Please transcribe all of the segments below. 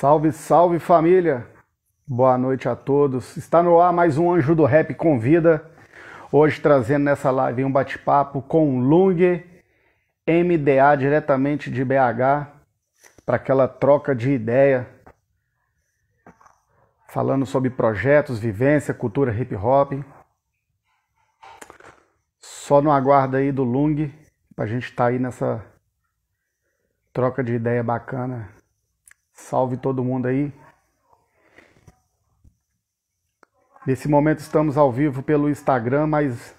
Salve, salve família! Boa noite a todos. Está no ar mais um Anjo do Rap Convida. Hoje trazendo nessa live um bate-papo com Lung, MDA diretamente de BH, para aquela troca de ideia, falando sobre projetos, vivência, cultura hip hop. Só no aguardo aí do Lung, para a gente estar tá aí nessa troca de ideia bacana. Salve todo mundo aí. Nesse momento estamos ao vivo pelo Instagram, mas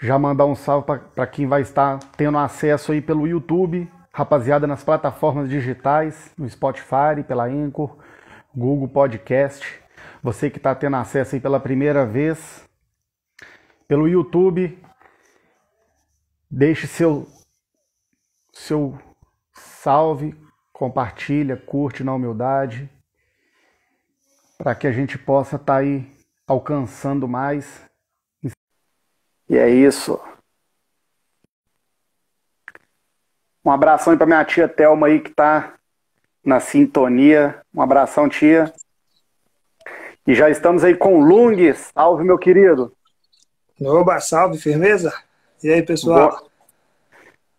já mandar um salve para quem vai estar tendo acesso aí pelo YouTube, rapaziada nas plataformas digitais, no Spotify, pela Anchor, Google Podcast. Você que está tendo acesso aí pela primeira vez pelo YouTube, deixe seu seu salve, compartilha, curte na humildade, para que a gente possa estar tá aí alcançando mais. E é isso. Um abração aí para minha tia Thelma aí que está na sintonia. Um abração, tia. E já estamos aí com o Lung. Salve, meu querido. Oba, salve, firmeza? E aí, pessoal? Boa.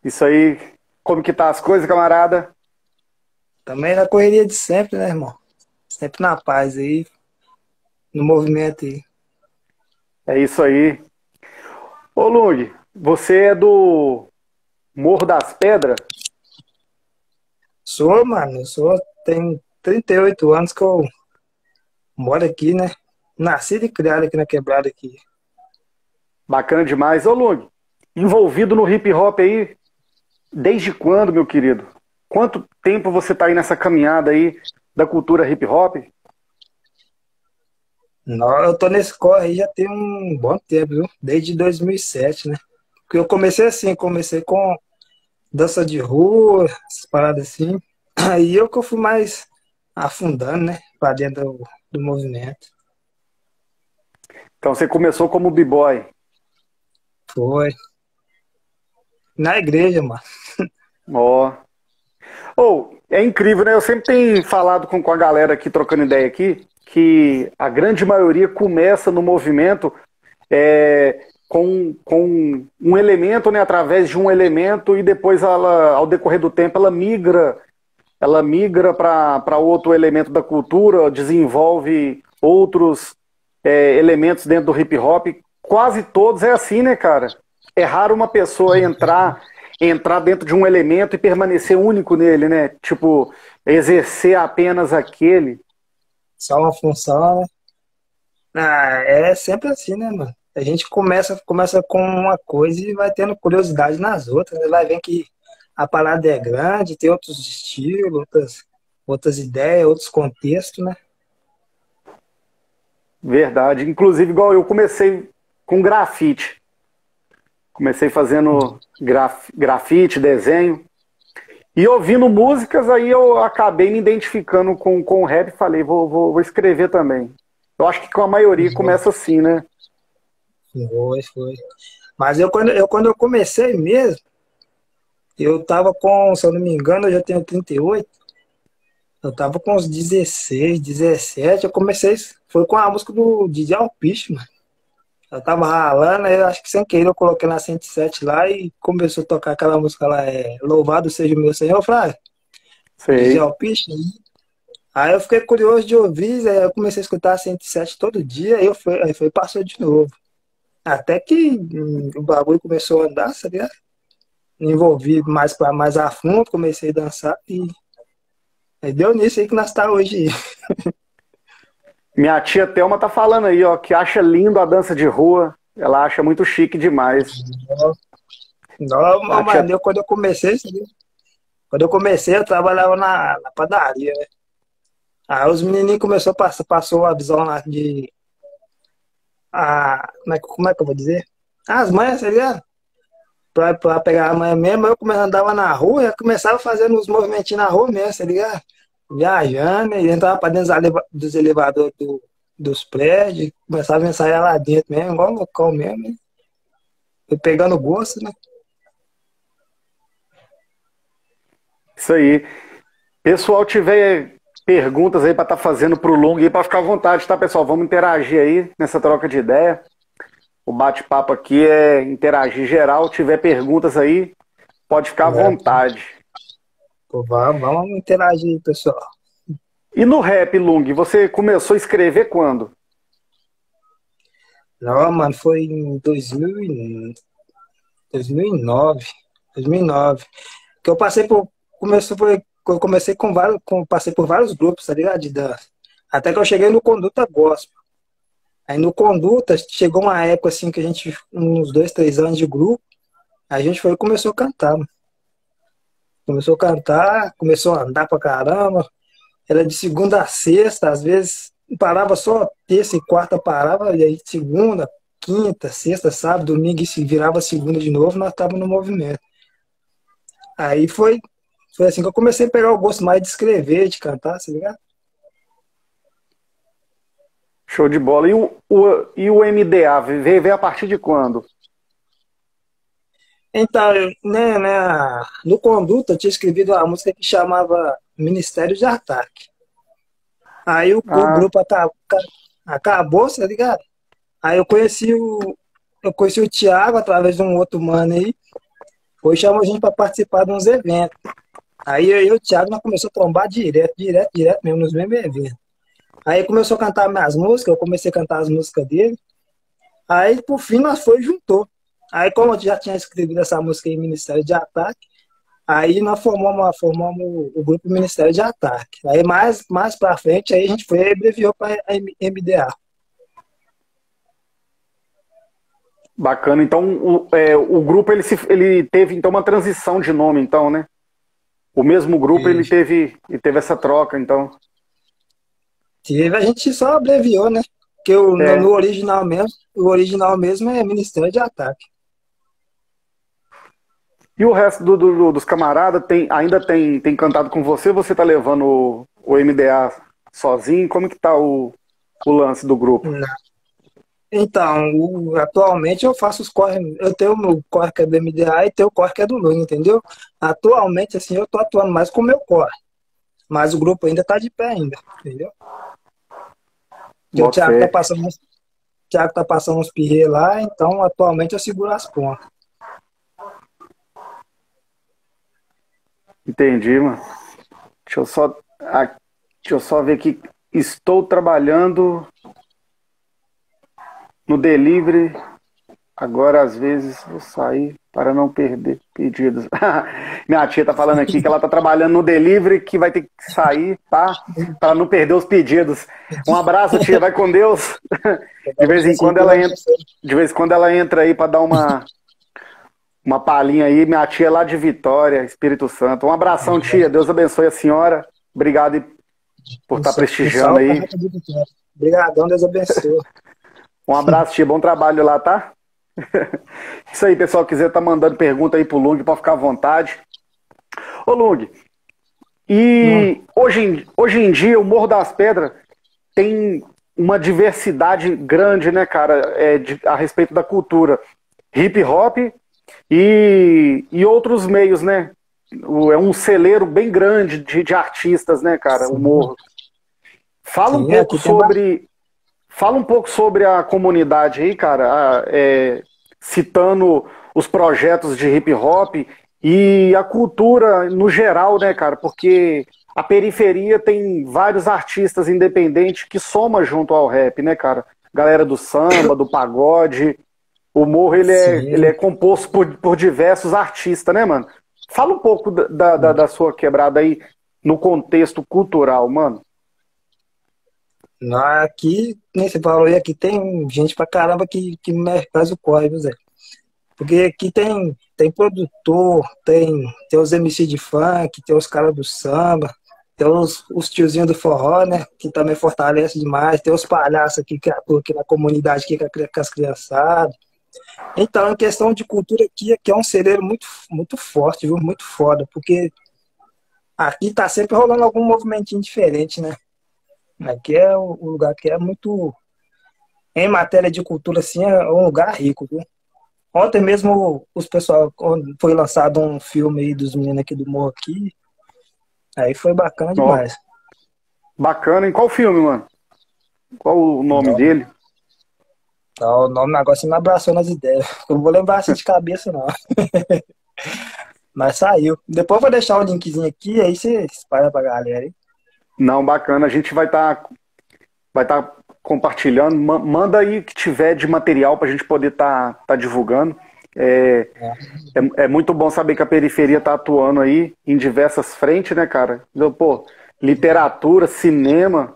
Isso aí. Como que tá as coisas, camarada? Também na correria de sempre, né, irmão? Sempre na paz aí, no movimento aí. É isso aí. Ô Lung, você é do Morro das Pedras? Sou, mano. Sou, tenho 38 anos que eu moro aqui, né? Nasci e criado aqui na quebrada aqui. Bacana demais. Ô Lung, envolvido no hip hop aí, desde quando, meu querido? Quanto tempo você está aí nessa caminhada aí da cultura hip hop? Não, eu tô nesse corre aí já tem um bom tempo, viu? Desde 2007, né? Porque eu comecei assim, comecei com dança de rua, essas paradas assim. Aí eu que eu fui mais afundando, né? Pra dentro do, do movimento. Então você começou como b-boy? Foi. Na igreja, mano. Ó. Oh. Ou, oh, é incrível, né? Eu sempre tenho falado com, com a galera aqui, trocando ideia aqui, que a grande maioria começa no movimento é, com, com um elemento, né? Através de um elemento e depois ela, ao decorrer do tempo, ela migra, ela migra para outro elemento da cultura, desenvolve outros é, elementos dentro do hip hop. Quase todos é assim, né, cara? É raro uma pessoa entrar entrar dentro de um elemento e permanecer único nele, né? Tipo, exercer apenas aquele. Só uma função, né? Ah, é sempre assim, né, mano? A gente começa, começa com uma coisa e vai tendo curiosidade nas outras, né? Vai ver que a parada é grande, tem outros estilos, outras, outras ideias, outros contextos, né? Verdade. Inclusive, igual eu comecei com grafite. Comecei fazendo graf, grafite, desenho. E ouvindo músicas, aí eu acabei me identificando com, com o rap e falei, vou, vou, vou escrever também. Eu acho que com a maioria foi. começa assim, né? Foi, foi. Mas eu quando, eu quando eu comecei mesmo, eu tava com, se eu não me engano, eu já tenho 38. Eu tava com uns 16, 17. Eu comecei, foi com a música do DJ Alpiche, mano. Eu tava ralando, eu acho que sem querer eu coloquei na 107 lá e começou a tocar aquela música lá, é Louvado seja o meu Senhor, eu falei, ah, Sei. Alpiche, Aí eu fiquei curioso de ouvir, aí eu comecei a escutar a 107 todo dia, aí eu fui, aí foi passou de novo. Até que hum, o bagulho começou a andar, sabe? Me envolvi mais, pra, mais a fundo, comecei a dançar e aí deu nisso aí que nós tá hoje. Minha tia Thelma tá falando aí, ó, que acha lindo a dança de rua. Ela acha muito chique demais. Não, mas tia... eu, quando eu comecei, quando eu comecei, eu trabalhava na, na padaria, né? Aí os menininhos começou a passar, passou a visão lá de. A, como, é, como é que eu vou dizer? As mães, tá ligado? Pra, pra pegar a mãe mesmo, eu comecei, andava na rua, eu começava fazendo uns movimentinhos na rua mesmo, tá ligado? Viajando, e entrava para dentro dos elevadores do, dos prédios, começava a ensaiar lá dentro mesmo, igual local mesmo. Né? Foi pegando gosto, né? Isso aí. Pessoal, tiver perguntas aí para estar tá fazendo para o Lung e para ficar à vontade, tá, pessoal? Vamos interagir aí nessa troca de ideia. O bate-papo aqui é interagir geral. Tiver perguntas aí, pode ficar à vontade. Pô, vamos, vamos interagir, pessoal. E no rap, Lung, você começou a escrever quando? Não, mano, foi em 2000 2009. 2009. Que eu passei por. Começou, foi, eu comecei com vários. Com, passei por vários grupos, tá ligado? De dança. Até que eu cheguei no Conduta Gospel. Aí no Conduta, chegou uma época assim que a gente, uns dois, três anos de grupo, a gente foi e começou a cantar. Mano. Começou a cantar, começou a andar pra caramba. Era de segunda a sexta, às vezes parava só terça e quarta parava, e aí segunda, quinta, sexta, sábado, domingo, e se virava segunda de novo, nós estávamos no movimento. Aí foi, foi assim que eu comecei a pegar o gosto mais de escrever, de cantar, tá ligado? Show de bola. E o, o, e o MDA veio, veio a partir de quando? Então, né, né, no Conduta eu tinha escrevido uma música que chamava Ministério de Ataque. Aí o, ah. o grupo acabou, acabou, tá ligado? Aí eu conheci o. Eu conheci o Thiago através de um outro mano aí. Foi chamou a gente para participar de uns eventos. Aí eu e o Thiago nós começamos a trombar direto, direto, direto mesmo, nos mesmos eventos. Aí começou a cantar minhas músicas, eu comecei a cantar as músicas dele. Aí, por fim, nós foi e juntou. Aí, como eu já tinha escrevido essa música em Ministério de Ataque, aí nós formamos, formamos o grupo Ministério de Ataque. Aí, mais, mais pra frente, aí a gente foi e abreviou para MDA. Bacana. Então, o, é, o grupo ele, se, ele teve então uma transição de nome, então, né? O mesmo grupo ele teve, ele teve essa troca, então. Teve, a gente só abreviou, né? Porque o, é. no, original mesmo, o original mesmo é Ministério de Ataque. E o resto do, do, dos camaradas tem, ainda tem, tem cantado com você? Você tá levando o, o MDA sozinho? Como que tá o, o lance do grupo? Não. Então, o, atualmente eu faço os corre, eu tenho o meu corre que é do MDA e tenho o corre que é do Lula, entendeu? Atualmente, assim, eu tô atuando mais com o meu corre. Mas o grupo ainda tá de pé ainda, entendeu? o Thiago tá passando uns, Thiago tá passando uns pirrê lá, então atualmente eu seguro as pontas. Entendi, mano. Deixa eu só, deixa eu só ver aqui. Estou trabalhando no delivery, agora às vezes vou sair para não perder pedidos. Minha tia tá falando aqui que ela tá trabalhando no delivery, que vai ter que sair, tá? Para não perder os pedidos. Um abraço, tia, vai com Deus. De vez em quando ela entra, de vez em quando ela entra aí para dar uma uma palhinha aí, minha tia lá de Vitória, Espírito Santo. Um abração, tia. Deus abençoe a senhora. Obrigado por estar tá prestigiando aí. Obrigadão, Deus abençoe. Um abraço, tia. Bom trabalho lá, tá? Isso aí, pessoal. Quiser tá mandando pergunta aí pro Lung, pode ficar à vontade. Ô, Lung, e hoje em, hoje em dia o Morro das Pedras tem uma diversidade grande, né, cara, é, de, a respeito da cultura. Hip hop e, e outros meios, né? é um celeiro bem grande de, de artistas, né, cara, Sim. o Morro. Fala Sim, um pouco sobre Fala um pouco sobre a comunidade aí, cara, é, citando os projetos de hip hop e a cultura no geral, né, cara? Porque a periferia tem vários artistas independentes que soma junto ao rap, né, cara? Galera do samba, do pagode. O morro ele é, ele é composto por, por diversos artistas, né, mano? Fala um pouco da, da, da sua quebrada aí no contexto cultural, mano. Aqui, nem você falou aí, aqui tem gente pra caramba que, que faz o corre, viu, Zé? Porque aqui tem, tem produtor, tem, tem os MC de funk, tem os caras do samba, tem os, os tiozinhos do forró, né? Que também fortalece demais, tem os palhaços aqui que atuam aqui na comunidade aqui com as criançadas. Então, em questão de cultura aqui, aqui é um celeiro muito, muito forte, viu? Muito foda, porque aqui tá sempre rolando algum movimentinho diferente, né? Aqui é o lugar que é muito. Em matéria de cultura, assim, é um lugar rico, viu? Ontem mesmo os pessoal, foi lançado um filme aí dos meninos aqui do Morro aqui. Aí foi bacana demais. Bacana. Em qual filme, mano? Qual o nome não. dele? Não, o nome agora você me abraçou nas ideias. Eu não vou lembrar assim de cabeça, não. Mas saiu. Depois eu vou deixar o linkzinho aqui, aí você espalha pra galera aí. Não, bacana. A gente vai estar tá, vai tá compartilhando. Manda aí que tiver de material pra gente poder estar tá, tá divulgando. É, é, é, muito bom saber que a periferia está atuando aí em diversas frentes, né, cara? Então, pô, literatura, cinema,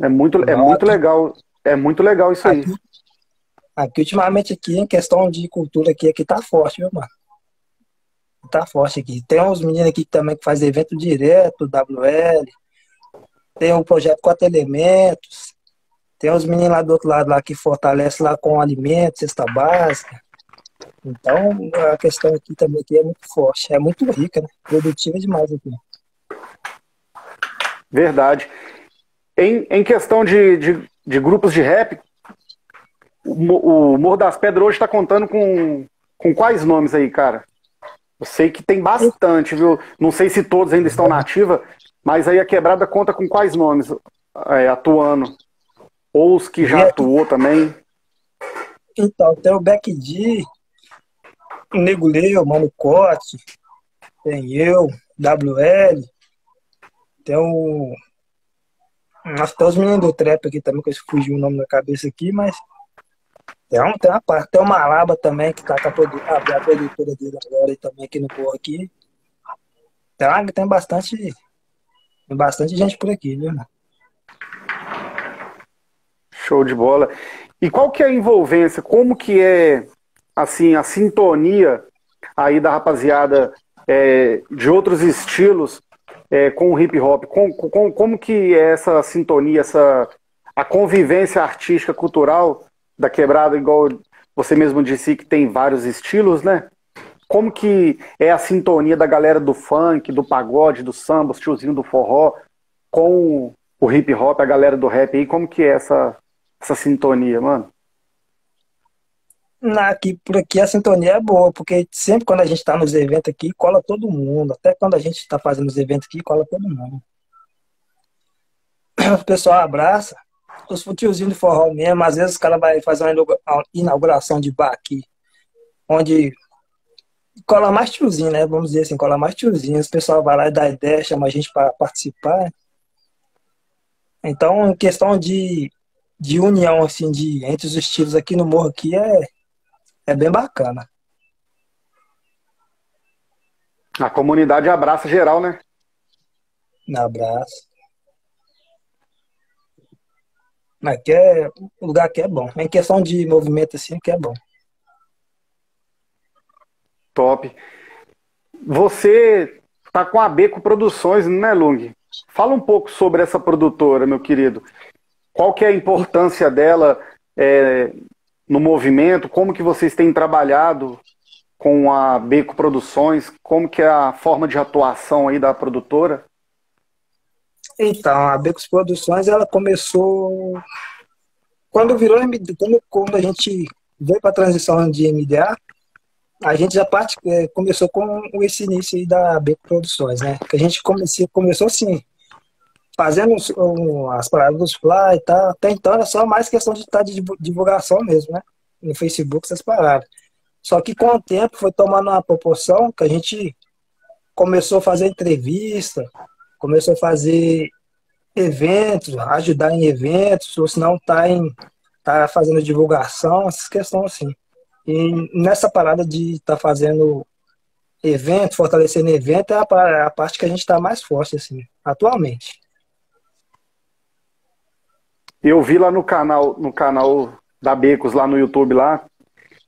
é muito, é muito legal. É muito legal isso aí. Aqui, ultimamente, aqui, em questão de cultura, aqui, aqui tá forte, meu mano. Tá forte aqui. Tem uns meninos aqui também que fazem evento direto, WL. Tem um projeto Quatro Elementos. Tem uns meninos lá do outro lado lá que fortalece lá com alimentos, cesta básica. Então, a questão aqui também aqui é muito forte, é muito rica, né? produtiva demais aqui. Verdade. Em, em questão de, de, de grupos de rap, o, o Morro das Pedras hoje está contando com, com quais nomes aí, cara? Eu sei que tem bastante, viu? Não sei se todos ainda estão na ativa, mas aí a quebrada conta com quais nomes é, atuando? Ou os que já atuou também? Então, tem o Beck D, o Nego Leo, Mano Cote, tem eu, WL, tem o. Que tem os meninos do trap aqui também, que eu fugiu o nome da cabeça aqui, mas. Tem, um, tem, uma, tem uma Malaba também, que tá com a, a, produtora dele agora e também aqui no Porro aqui. Tem, uma, tem bastante. Tem bastante gente por aqui, viu? Show de bola. E qual que é a envolvência? Como que é assim, a sintonia aí da rapaziada é, de outros estilos é, com o hip hop? Com, com, como que é essa sintonia, essa a convivência artística, cultural da quebrada, igual você mesmo disse que tem vários estilos, né? Como que é a sintonia da galera do funk, do pagode, do samba, os tiozinhos do forró, com o hip hop, a galera do rap aí? Como que é essa, essa sintonia, mano? Na, aqui, por aqui a sintonia é boa, porque sempre quando a gente está nos eventos aqui, cola todo mundo. Até quando a gente está fazendo os eventos aqui, cola todo mundo. O pessoal abraça. Os tiozinhos de forró mesmo, às vezes os caras vai fazer uma inauguração de bar aqui, onde cola mais tiozinho, né? Vamos dizer assim, cola mais tiozinho. O pessoal vai lá e dá ideia, chama a gente para participar. Então, em questão de, de união, assim, de, entre os estilos aqui no morro aqui, é, é bem bacana. A comunidade abraça geral, né? Abraço. Mas que é, o lugar aqui é bom. Em questão de movimento assim, que é bom. Top. Você tá com a Beco Produções, né, Lung? Fala um pouco sobre essa produtora, meu querido. Qual que é a importância dela é, no movimento? Como que vocês têm trabalhado com a Beco Produções? Como que é a forma de atuação aí da produtora? Então, a Becos Produções, ela começou quando virou quando, quando a gente veio para a transição de MDA, a gente já parte, é, começou com esse início da Beco Produções, né? Que a gente comecei, começou assim, fazendo as paradas dos fly e tal. Até então era só mais questão de estar tá de divulgação mesmo, né? No Facebook, essas paradas. Só que com o tempo foi tomando uma proporção que a gente começou a fazer entrevista, começou a fazer eventos, ajudar em eventos, ou se não tá em tá fazendo divulgação, essas questões assim. E nessa parada de estar tá fazendo evento, fortalecendo evento, é a, a parte que a gente está mais forte, assim, atualmente. Eu vi lá no canal, no canal da Becos, lá no YouTube, lá,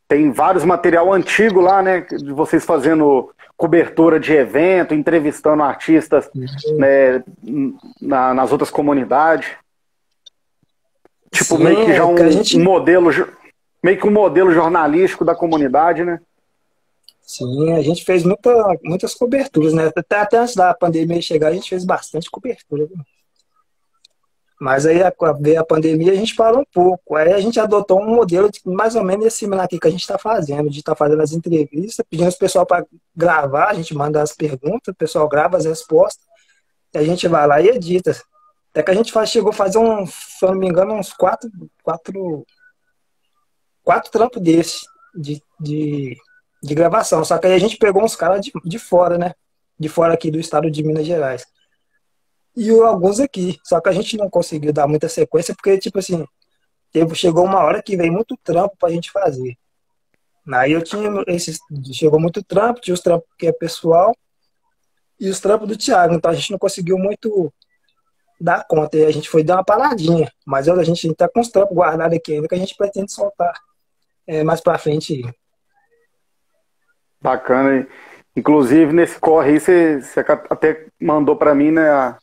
tem vários material antigo lá, né? De vocês fazendo cobertura de evento, entrevistando artistas uhum. né, na, nas outras comunidades. Tipo, Sim, meio que já um, gente... um, modelo, meio que um modelo jornalístico da comunidade, né? Sim, a gente fez muita, muitas coberturas, né? Até, até antes da pandemia chegar, a gente fez bastante cobertura. Viu? Mas aí veio a pandemia a gente parou um pouco. Aí a gente adotou um modelo de, mais ou menos esse similar aqui que a gente está fazendo, de estar tá fazendo as entrevistas, pedindo o pessoal para gravar, a gente manda as perguntas, o pessoal grava as respostas, e a gente vai lá e edita. Até que a gente faz, chegou a fazer um, se eu não me engano, uns quatro, quatro, quatro trampos desses de, de, de gravação. Só que aí a gente pegou uns caras de, de fora, né? De fora aqui do estado de Minas Gerais. E alguns aqui. Só que a gente não conseguiu dar muita sequência, porque, tipo assim, chegou uma hora que veio muito trampo pra gente fazer. Aí eu tinha esses. Chegou muito trampo, tinha os trampos que é pessoal e os trampos do Thiago. Então a gente não conseguiu muito dar conta. E a gente foi dar uma paradinha. Mas a gente está com os trampos guardados aqui ainda que a gente pretende soltar é, mais para frente. Bacana. Inclusive, nesse corre aí, você, você até mandou para mim, né?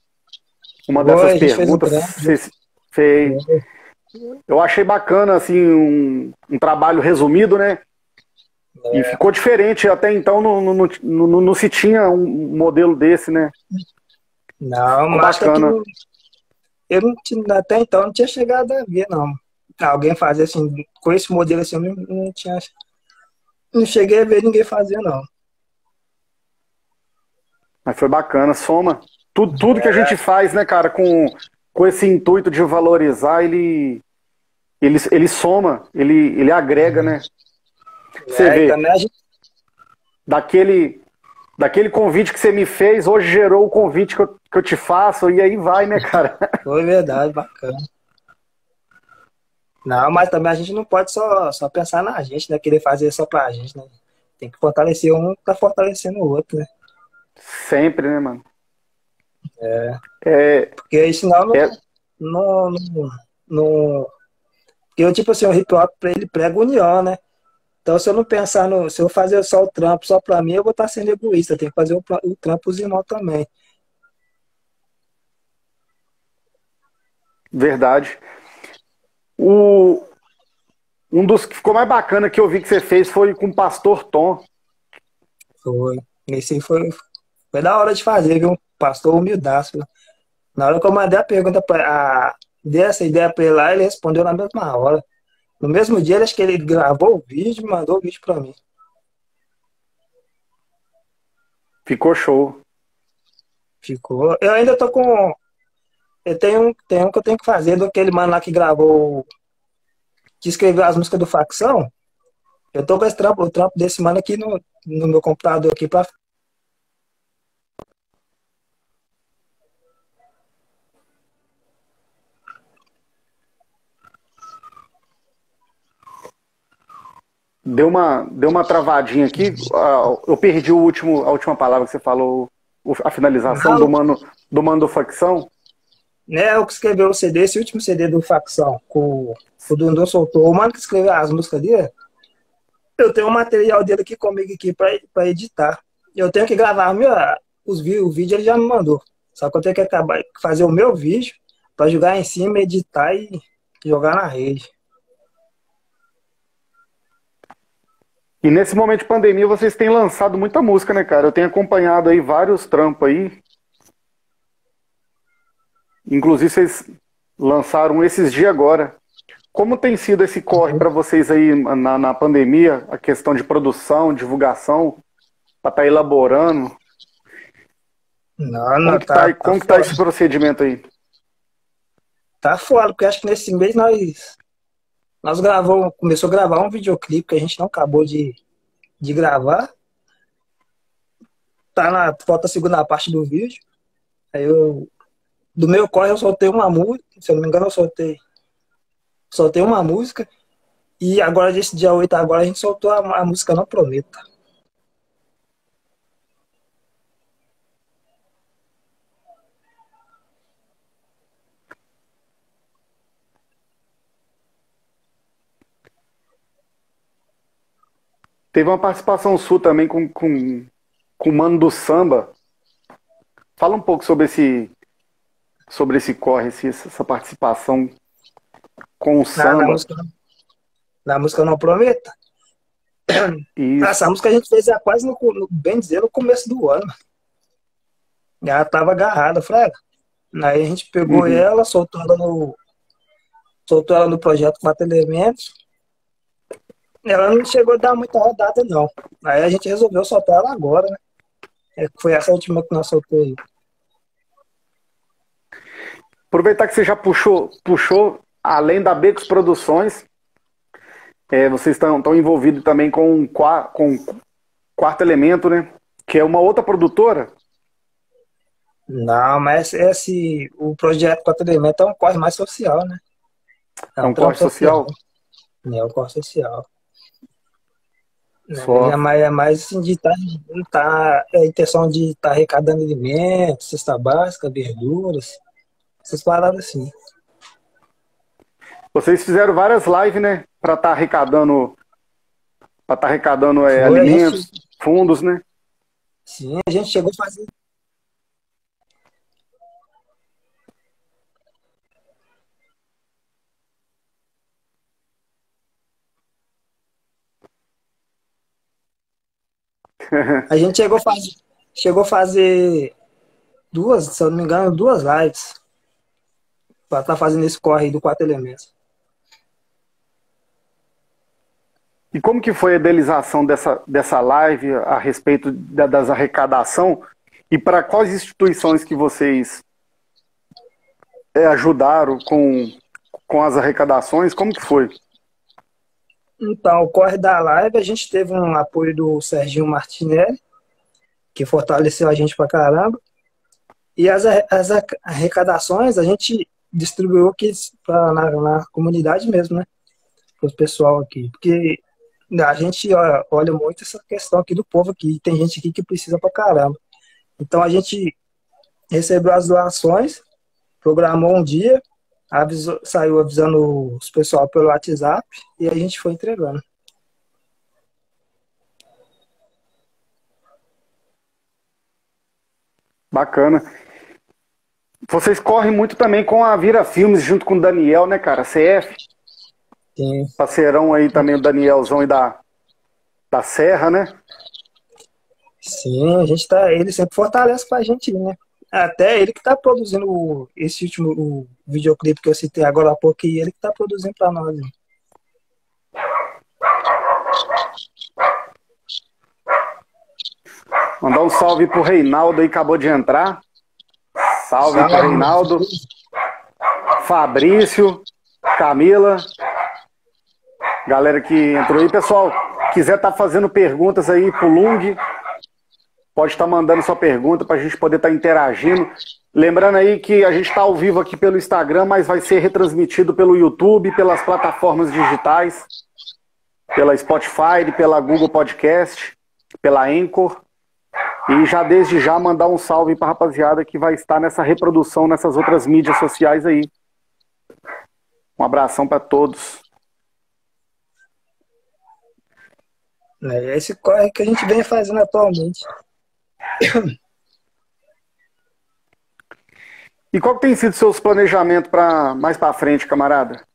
Uma dessas perguntas. Fez um. Eu achei bacana, assim, um, um trabalho resumido, né? É. E ficou diferente. Até então não, não, não, não, se tinha um modelo desse, né? Não, mas bacana. Que eu não tinha, até então não tinha chegado a ver, não. Alguém fazer assim, com esse modelo assim, eu não, não tinha. Não cheguei a ver ninguém fazer, não. Mas foi bacana, soma. Tudo, tudo que a gente faz, né, cara, com, com esse intuito de valorizar, ele, ele, ele soma, ele, ele agrega, né? Você é, vê. Gente... Daquele, daquele convite que você me fez, hoje gerou o convite que eu, que eu te faço, e aí vai, né, cara? Foi verdade, bacana. Não, mas também a gente não pode só, só pensar na gente, né? Querer fazer só pra gente, né? Tem que fortalecer um tá fortalecendo o outro, né? Sempre, né, mano? É. é Porque senão não, é... não, não, não. Porque eu, tipo assim, o hip hop ele prega união, né? Então, se eu não pensar no. Se eu fazer só o trampo só pra mim, eu vou estar sendo egoísta. Tem que fazer o, o trampo os irmãos também. Verdade. O, um dos que ficou mais bacana que eu vi que você fez foi com o Pastor Tom. Foi. Esse foi, foi da hora de fazer, viu? Pastor humildaço. Na hora que eu mandei a pergunta para a dei essa ideia para ele lá, ele respondeu na mesma hora. No mesmo dia, acho que ele gravou o vídeo e mandou o vídeo para mim. Ficou show. Ficou. Eu ainda tô com. Eu tenho, tenho um que eu tenho que fazer do aquele mano lá que gravou. Que escreveu as músicas do Facção. Eu tô com esse trampo, o trampo desse mano aqui no, no meu computador aqui pra Deu uma, deu uma travadinha aqui. Ah, eu perdi o último, a última palavra que você falou, a finalização do mano, do mano do facção. Né, o que escreveu o CD, esse último CD do facção, com o Dundon soltou. O mano que escreveu as músicas dele, eu tenho o um material dele aqui comigo aqui para editar. Eu tenho que gravar meu, os o vídeo ele já me mandou. Só que eu tenho que acabar fazer o meu vídeo para jogar em cima, editar e jogar na rede. E nesse momento de pandemia vocês têm lançado muita música, né, cara? Eu tenho acompanhado aí vários trampos aí. Inclusive vocês lançaram esses dias agora. Como tem sido esse corre para vocês aí na, na pandemia? A questão de produção, divulgação, para estar tá elaborando? Não, não, como que tá, tá, como tá que tá esse procedimento aí? Tá fora, porque acho que nesse mês nós nós gravamos, começou a gravar um videoclipe que a gente não acabou de, de gravar. Tá na, falta a segunda parte do vídeo. Aí eu, do meu corre eu soltei uma música, se eu não me engano eu soltei, soltei uma música. E agora, desse dia 8 agora, a gente soltou a, a música Não Prometa. Teve uma participação sua também com, com, com o Mano do Samba. Fala um pouco sobre esse sobre esse corre, essa participação com o samba. Na, na, música, na música Não Prometa. Isso. Essa música a gente fez há quase, no, no, bem dizer, no começo do ano. Ela tava agarrada, fraga. Aí a gente pegou uhum. ela, soltou ela no. Soltou ela no projeto Quatro Elementos. Ela não chegou a dar muita rodada, não. Aí a gente resolveu soltar ela agora, né? É, foi essa última que nós soltamos aí. aproveitar que você já puxou, puxou além da Becos Produções, é, vocês estão, estão envolvidos também com, com Quarto Elemento, né? Que é uma outra produtora. Não, mas esse, o projeto Quarto Elemento é um corre mais social, né? É um, é um corre social? social. É um corre social. É mais, é mais assim, de estar, tá, tá, é a intenção de estar tá arrecadando alimentos, cesta básica, verduras, essas paradas assim. Vocês fizeram várias lives, né? Para estar tá arrecadando, para estar tá arrecadando é, alimentos, gente... fundos, né? Sim, a gente chegou a fazer. A gente chegou a fazer, chegou a fazer duas, se eu não me engano, duas lives para estar tá fazendo esse corre do quatro elementos. E como que foi a idealização dessa, dessa live a respeito da, das arrecadação e para quais instituições que vocês é, ajudaram com, com as arrecadações? Como que foi? Então, o corre da live, a gente teve um apoio do Serginho Martinelli, que fortaleceu a gente pra caramba. E as, as arrecadações a gente distribuiu aqui pra, na, na comunidade mesmo, né? Para o pessoal aqui. Porque a gente olha muito essa questão aqui do povo aqui. Tem gente aqui que precisa pra caramba. Então a gente recebeu as doações, programou um dia, avisou, saiu avisando os pessoal pelo WhatsApp e a gente foi entregando. Bacana. Vocês correm muito também com a Vira Filmes junto com o Daniel, né, cara? CF. Sim. Parceirão aí também, o Danielzão e da, da Serra, né? Sim, a gente tá. Ele sempre fortalece pra gente, né? Até ele que tá produzindo esse último videoclipe que eu citei agora há pouco, e ele que tá produzindo pra nós. Mandar um salve pro Reinaldo aí, acabou de entrar. Salve, salve pro Reinaldo. Fabrício, Camila, Galera que entrou aí, pessoal, quiser estar tá fazendo perguntas aí pro Lung, pode estar mandando sua pergunta para a gente poder estar interagindo. Lembrando aí que a gente está ao vivo aqui pelo Instagram, mas vai ser retransmitido pelo YouTube, pelas plataformas digitais, pela Spotify, pela Google Podcast, pela Anchor. E já desde já mandar um salve para a rapaziada que vai estar nessa reprodução nessas outras mídias sociais aí. Um abração para todos. É esse corre que a gente vem fazendo atualmente. E qual tem sido seus planejamentos para mais para frente, camarada?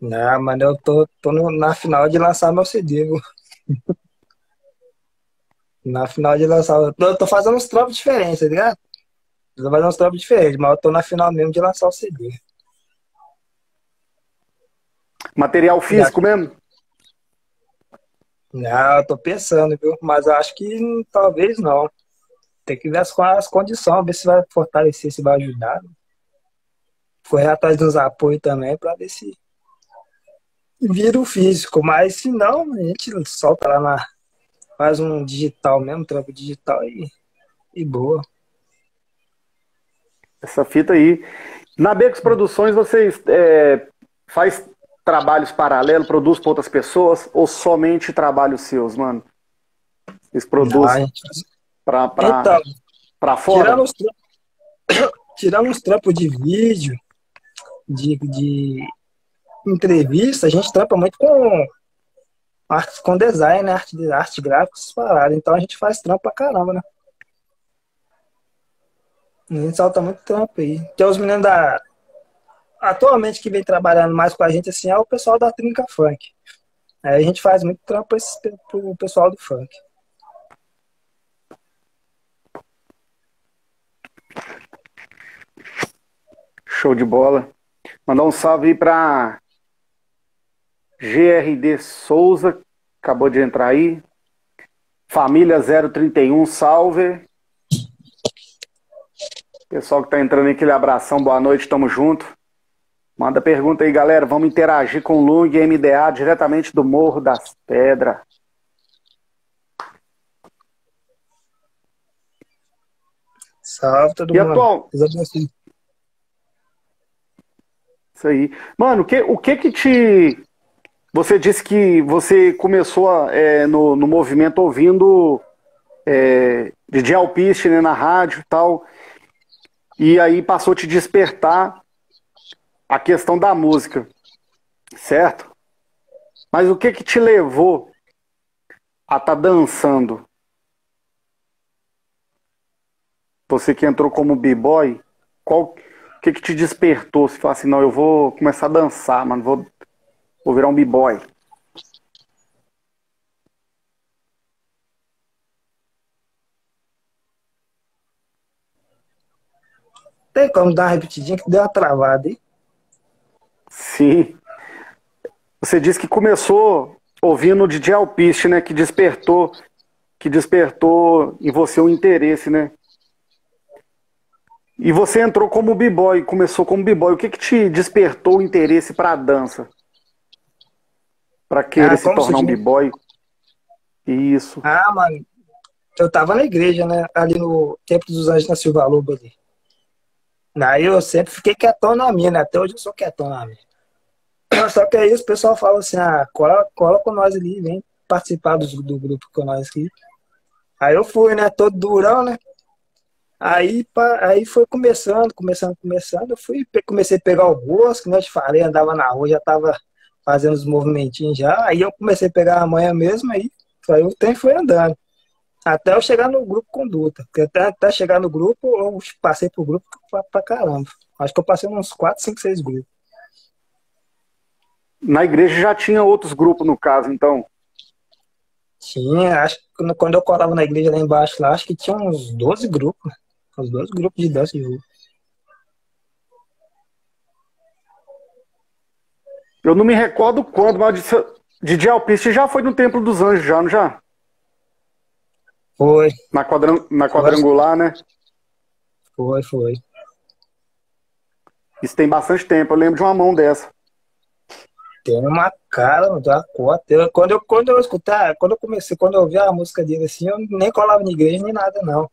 Não, mano, eu tô, tô no, na final de lançar meu CD, viu? na final de lançar. Eu tô, eu tô fazendo uns trampos diferentes, tá ligado? Eu tô fazendo uns trampos diferentes, mas eu tô na final mesmo de lançar o CD. Material físico mesmo? Não, eu tô pensando, viu? Mas eu acho que talvez não. Tem que ver as, as condições, ver se vai fortalecer, se vai ajudar. Correr atrás dos apoios também para ver se vira o físico. Mas se não, a gente solta lá na. Faz um digital mesmo, trampo digital e, e boa. Essa fita aí. Na Becos Produções, vocês é, faz trabalhos paralelos, produz para outras pessoas ou somente trabalhos seus, mano? Eles produzem para então, para fora? Tirando os, tirando os trampos de vídeo, de, de entrevista, a gente trampa muito com arte, com design, né? arte, arte gráfica, paradas. Então a gente faz trampo pra caramba, né? A gente salta muito trampo aí. Tem os meninos da, atualmente que vem trabalhando mais com a gente assim é o pessoal da Trinca Funk. Aí a gente faz muito trampo pro pessoal do funk. Show de bola. Mandar um salve aí para GRD Souza, acabou de entrar aí. Família 031, salve. Pessoal que tá entrando aí, aquele abração, boa noite, tamo junto. Manda pergunta aí, galera. Vamos interagir com o Lung e MDA diretamente do Morro das Pedras. Salve todo E mundo. atual-. Isso aí. Mano, o que, o que que te. Você disse que você começou é, no, no movimento ouvindo é, DJ Alpiste né, na rádio e tal, e aí passou a te despertar a questão da música, certo? Mas o que que te levou a estar dançando? Você que entrou como b-boy, qual o que que te despertou? Você falou assim, não, eu vou começar a dançar, mano, vou, vou virar um b-boy. Tem como dar uma repetidinha que deu uma travada aí? Sim. Você disse que começou ouvindo o DJ Alpiste, né? Que despertou, que despertou em você um interesse, né? E você entrou como b-boy, começou como b-boy. O que que te despertou o interesse para a dança? Para querer Ah, se tornar um b-boy? Isso. Ah, mano, eu tava na igreja, né? Ali no Templo dos Anjos na Silva Lobo ali. Aí eu sempre fiquei quietão na minha, né? Até hoje eu sou quietão na minha. Só que aí o pessoal fala assim, ah, cola, cola com nós ali, vem participar do, do grupo com nós aqui. Aí eu fui, né? Todo durão, né? Aí, aí foi começando, começando, começando. Eu fui, comecei a pegar o gosto, como eu te falei, andava na rua, já tava fazendo os movimentinhos já. Aí eu comecei a pegar a manhã mesmo, aí, aí o tempo foi andando. Até eu chegar no grupo conduta. Porque até, até chegar no grupo, eu passei pro grupo pra, pra caramba. Acho que eu passei uns 4, 5, 6 grupos. Na igreja já tinha outros grupos, no caso, então. Tinha, acho que quando- eu colava na igreja lá embaixo, lá, acho que tinha uns 12 grupos. né? Uns 12 grupos de dança de rua. Eu não me recordo quando, mas DJ Alpiste já foi no Templo dos Anjos, já, não já? Foi, Na, quadran- na quadrangular, né? foi, foi. Isso tem bastante tempo. Eu lembro de uma mão dessa. Tem uma cara, mano, tem uma cota. Quando, eu, quando eu escutar, quando eu comecei, quando eu ouvi a música dele assim, eu nem colava na igreja nem nada, não.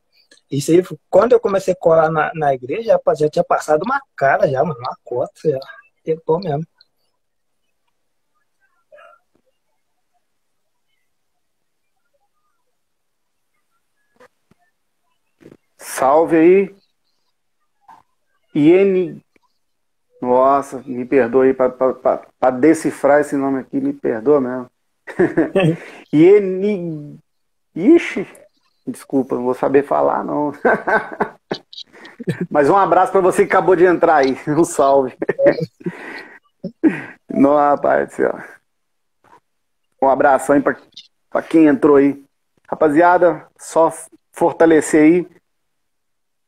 Isso aí, quando eu comecei a colar na, na igreja, já, já tinha passado uma cara já, mano, uma cota já. Tempão mesmo. Salve aí. Iene. Nossa, me perdoa aí para decifrar esse nome aqui, me perdoa mesmo. Iene. Ixi, desculpa, não vou saber falar, não. Mas um abraço para você que acabou de entrar aí. Um salve. Não, rapaz do céu. Um abração aí para quem entrou aí. Rapaziada, só fortalecer aí.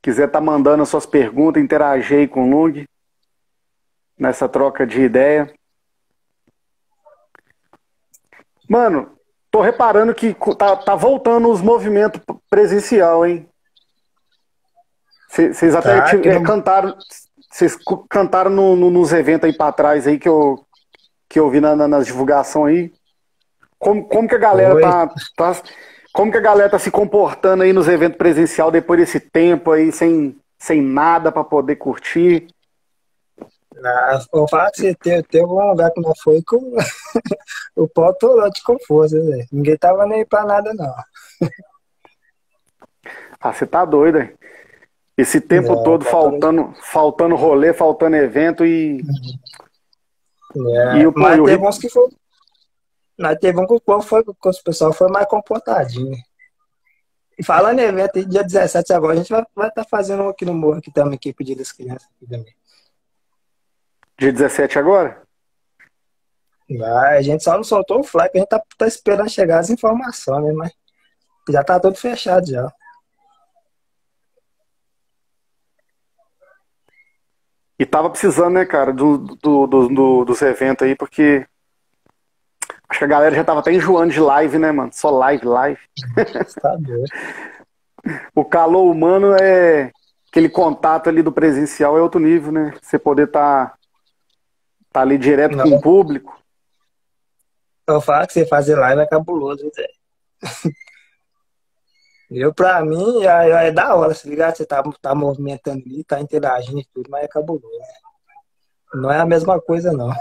Quiser tá mandando as suas perguntas, interagir aí com o Lung nessa troca de ideia. Mano, tô reparando que tá, tá voltando os movimentos presencial, hein? Vocês até Tá, é, não- cantaram, vocês cantaram no- no- nos eventos aí pra trás aí que eu, que eu vi na, na, nas divulgação aí. Como, como que a galera Oi. tá, tá- como que a galera tá se comportando aí nos eventos presencial depois desse tempo aí sem, sem nada pra poder curtir? Ah, vou falar que você teve, teve um lugar que não foi que o, pau torou de com força, velho. Ninguém tava nem pra nada, não. Ah, você tá doido, hein? Esse tempo Não, todo tá faltando, faltando rolê, faltando evento e É, E o- mas o teve uns que foi. Mas teve um que o povo foi, que o pessoal foi mais comportadinho. E falando em evento, dia 17 agora, a gente vai estar vai tá fazendo um aqui no Morro, aqui também, aqui Dia das Crianças. Aqui também. dia 17 agora? Vai, a gente só não soltou o fly, que a gente tá, tá esperando chegar as informações, né? Mas já tá tudo fechado já. E tava precisando, né, cara, do, do- do- do- dos eventos aí, porque acho que a galera já tava até enjoando de live, né, mano? Só live, live. Tá. O calor humano é, aquele contato ali do presencial é outro nível, né? Você poder estar tá, tá ali direto Não. com o público. Eu falo que você fazer live é cabuloso, Zé. Eu, pra mim, é, é, da hora, se ligar, você tá, tá movimentando ali, tá interagindo e tudo, mas é cabuloso. Não é a mesma coisa, não.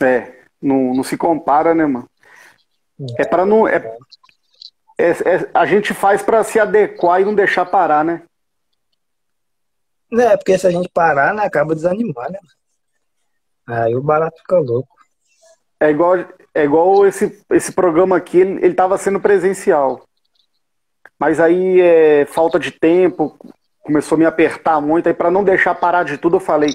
É, não, não se compara, né, mano? É, é para não. É, é, é, a gente faz para se adequar e não deixar parar, né? É, porque se a gente parar, né, acaba desanimando, né? Aí o barato fica louco. É igual, é igual esse, esse programa aqui, ele, ele tava sendo presencial. Mas aí é falta de tempo, começou a me apertar muito. Aí para não deixar parar de tudo, eu falei,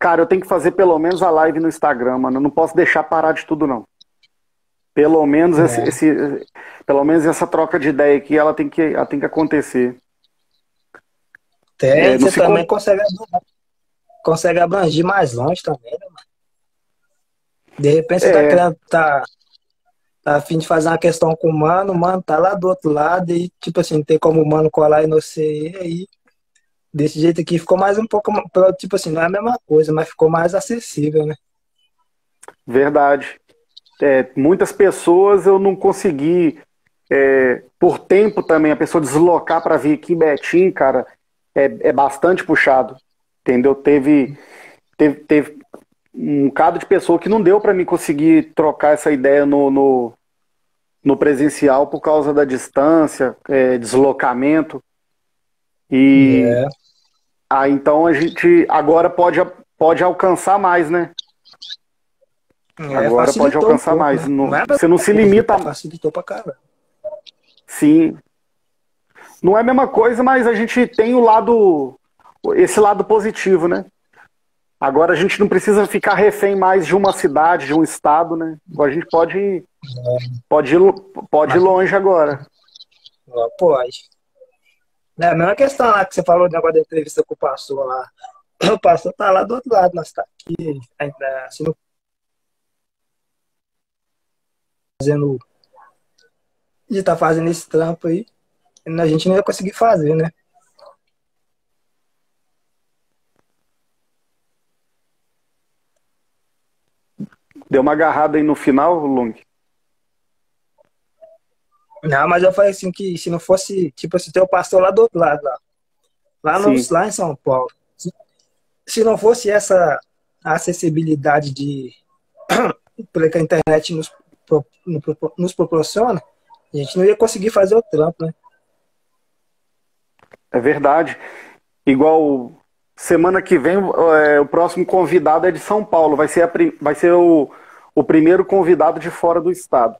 cara, eu tenho que fazer pelo menos a live no Instagram, mano. Eu não posso deixar parar de tudo, não. Pelo menos é. esse, esse, pelo menos essa troca de ideia aqui, ela tem que, ela tem que acontecer. Tem, é, você também consegue, consegue abranger mais longe também, né, mano? De repente você tá é. tá, querendo, tá, tá a fim de fazer uma questão com o mano, o mano tá lá do outro lado e, tipo assim, tem como o mano colar e não sei, e aí, desse jeito aqui ficou mais um pouco, tipo assim, não é a mesma coisa, mas ficou mais acessível, né? Verdade. É, muitas pessoas eu não consegui, é, por tempo também, a pessoa deslocar para vir aqui em Betim, cara, é, é bastante puxado, entendeu? Teve, teve, teve um bocado de pessoa que não deu para mim conseguir trocar essa ideia no, no, no presencial por causa da distância, é, deslocamento. E é. Ah, então a gente agora pode, pode alcançar mais, né? É, agora pode alcançar mais. Né? Não, não é você não se limita. Facilitou pra cara. Sim. Não é a mesma coisa, mas a gente tem o lado. Esse lado positivo, né? Agora a gente não precisa ficar refém mais de uma cidade, de um estado, né? Agora a gente pode ir, pode ir, pode ir longe agora. Pode. É a mesma questão lá que você falou do negócio da entrevista com o pastor lá. O pastor tá lá do outro lado, nós tá aqui, ainda assim, fazendo. De tá fazendo esse trampo aí, a gente não ia conseguir fazer, né? Deu uma agarrada aí no final, Lung? Não, mas eu falei assim que se não fosse, tipo assim, ter o pastor lá do outro lado, lá, lá, no, lá em São Paulo, se, se não fosse essa acessibilidade de que a internet nos, nos proporciona, a gente não ia conseguir fazer o trampo, né? É verdade. Igual semana que vem, é, o próximo convidado é de São Paulo. Vai ser, a, vai ser o, o primeiro convidado de fora do estado.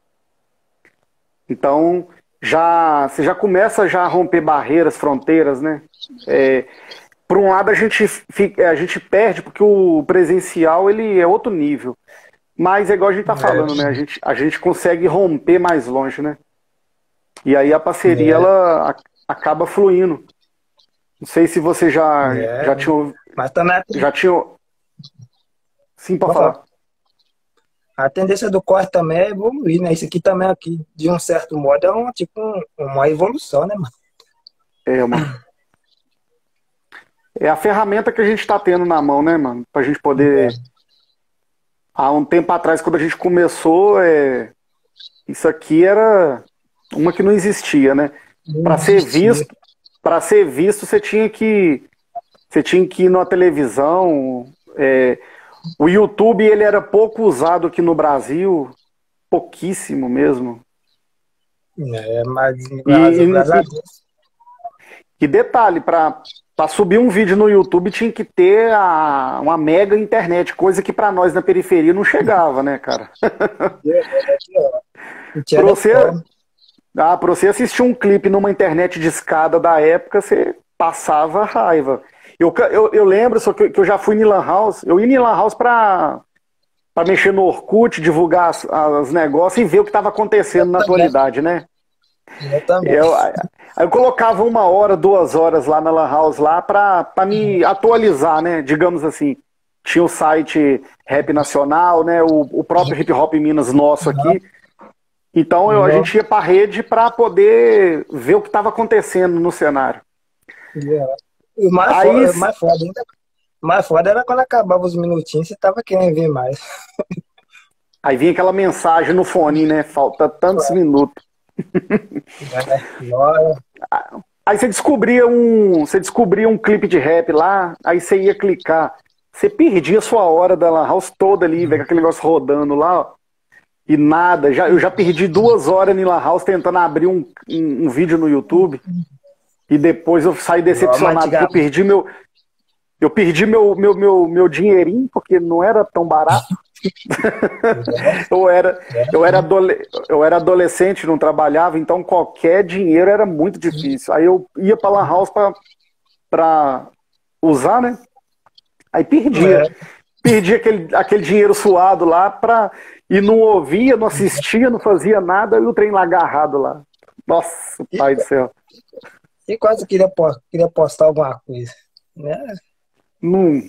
Então, já você já começa já a romper barreiras, fronteiras, né? É, por um lado a gente fica, a gente perde porque o presencial ele é outro nível, mas é igual a gente tá é. falando, né? A gente, a gente consegue romper mais longe, né? E aí a parceria é. ela acaba fluindo. Não sei se você já é. já tinha mas também já tinha sim para falar a tendência do corte também é evoluir, né? Isso aqui também aqui, de um certo modo, é um, tipo um, uma evolução, né, mano? É, mano. É a ferramenta que a gente está tendo na mão, né, mano? Pra gente poder. É. Há um tempo atrás, quando a gente começou, é... isso aqui era uma que não existia, né? Para ser visto, para ser visto, você tinha que você tinha que ir na televisão, é, o YouTube ele era pouco usado aqui no Brasil, pouquíssimo mesmo. É, mas e, e, detalhe, para subir um vídeo no YouTube tinha que ter a, uma mega internet, coisa que para nós na periferia não chegava, né, cara? para você, ah, você assistir um clipe numa internet de escada da época, você passava raiva. Eu, eu, eu lembro só que, eu já fui em Lan House. Eu ia em Lan House para para mexer no Orkut, divulgar os negócios e ver o que estava acontecendo eu na também. atualidade, né? Eu também. Eu, eu colocava uma hora, duas horas lá na Lan House lá para me atualizar, né? Digamos assim. Tinha o site Rap Nacional, né? O, o próprio Hip Hop Minas nosso aqui. Então eu, a gente ia para a rede para poder ver o que estava acontecendo no cenário. O mais, Aí, foda, mais foda ainda. Mais foda era quando acabava os minutinhos, você tava querendo ver mais. Aí vinha aquela mensagem no fone, né? Falta tantos minutos. aí você descobria um. Você descobria um clipe de rap lá, aí você ia clicar. Você perdia a sua hora da Lan House toda ali, vendo aquele negócio rodando lá, ó, e nada. Já, eu já perdi duas horas em Lan House tentando abrir um, um, um vídeo no YouTube. E depois eu saí decepcionado, eu perdi meu. Eu perdi meu, meu, meu, meu dinheirinho, porque não era tão barato. eu, era, eu, era eu era adolescente, não trabalhava, então qualquer dinheiro era muito difícil. Aí eu ia para Lan House para usar, né? Aí perdia. É. Perdia aquele, aquele dinheiro suado lá pra, e não ouvia, não assistia, não fazia nada, e o trem lá agarrado lá. Nossa, pai do céu. E quase queria, queria postar alguma coisa. Né? Não.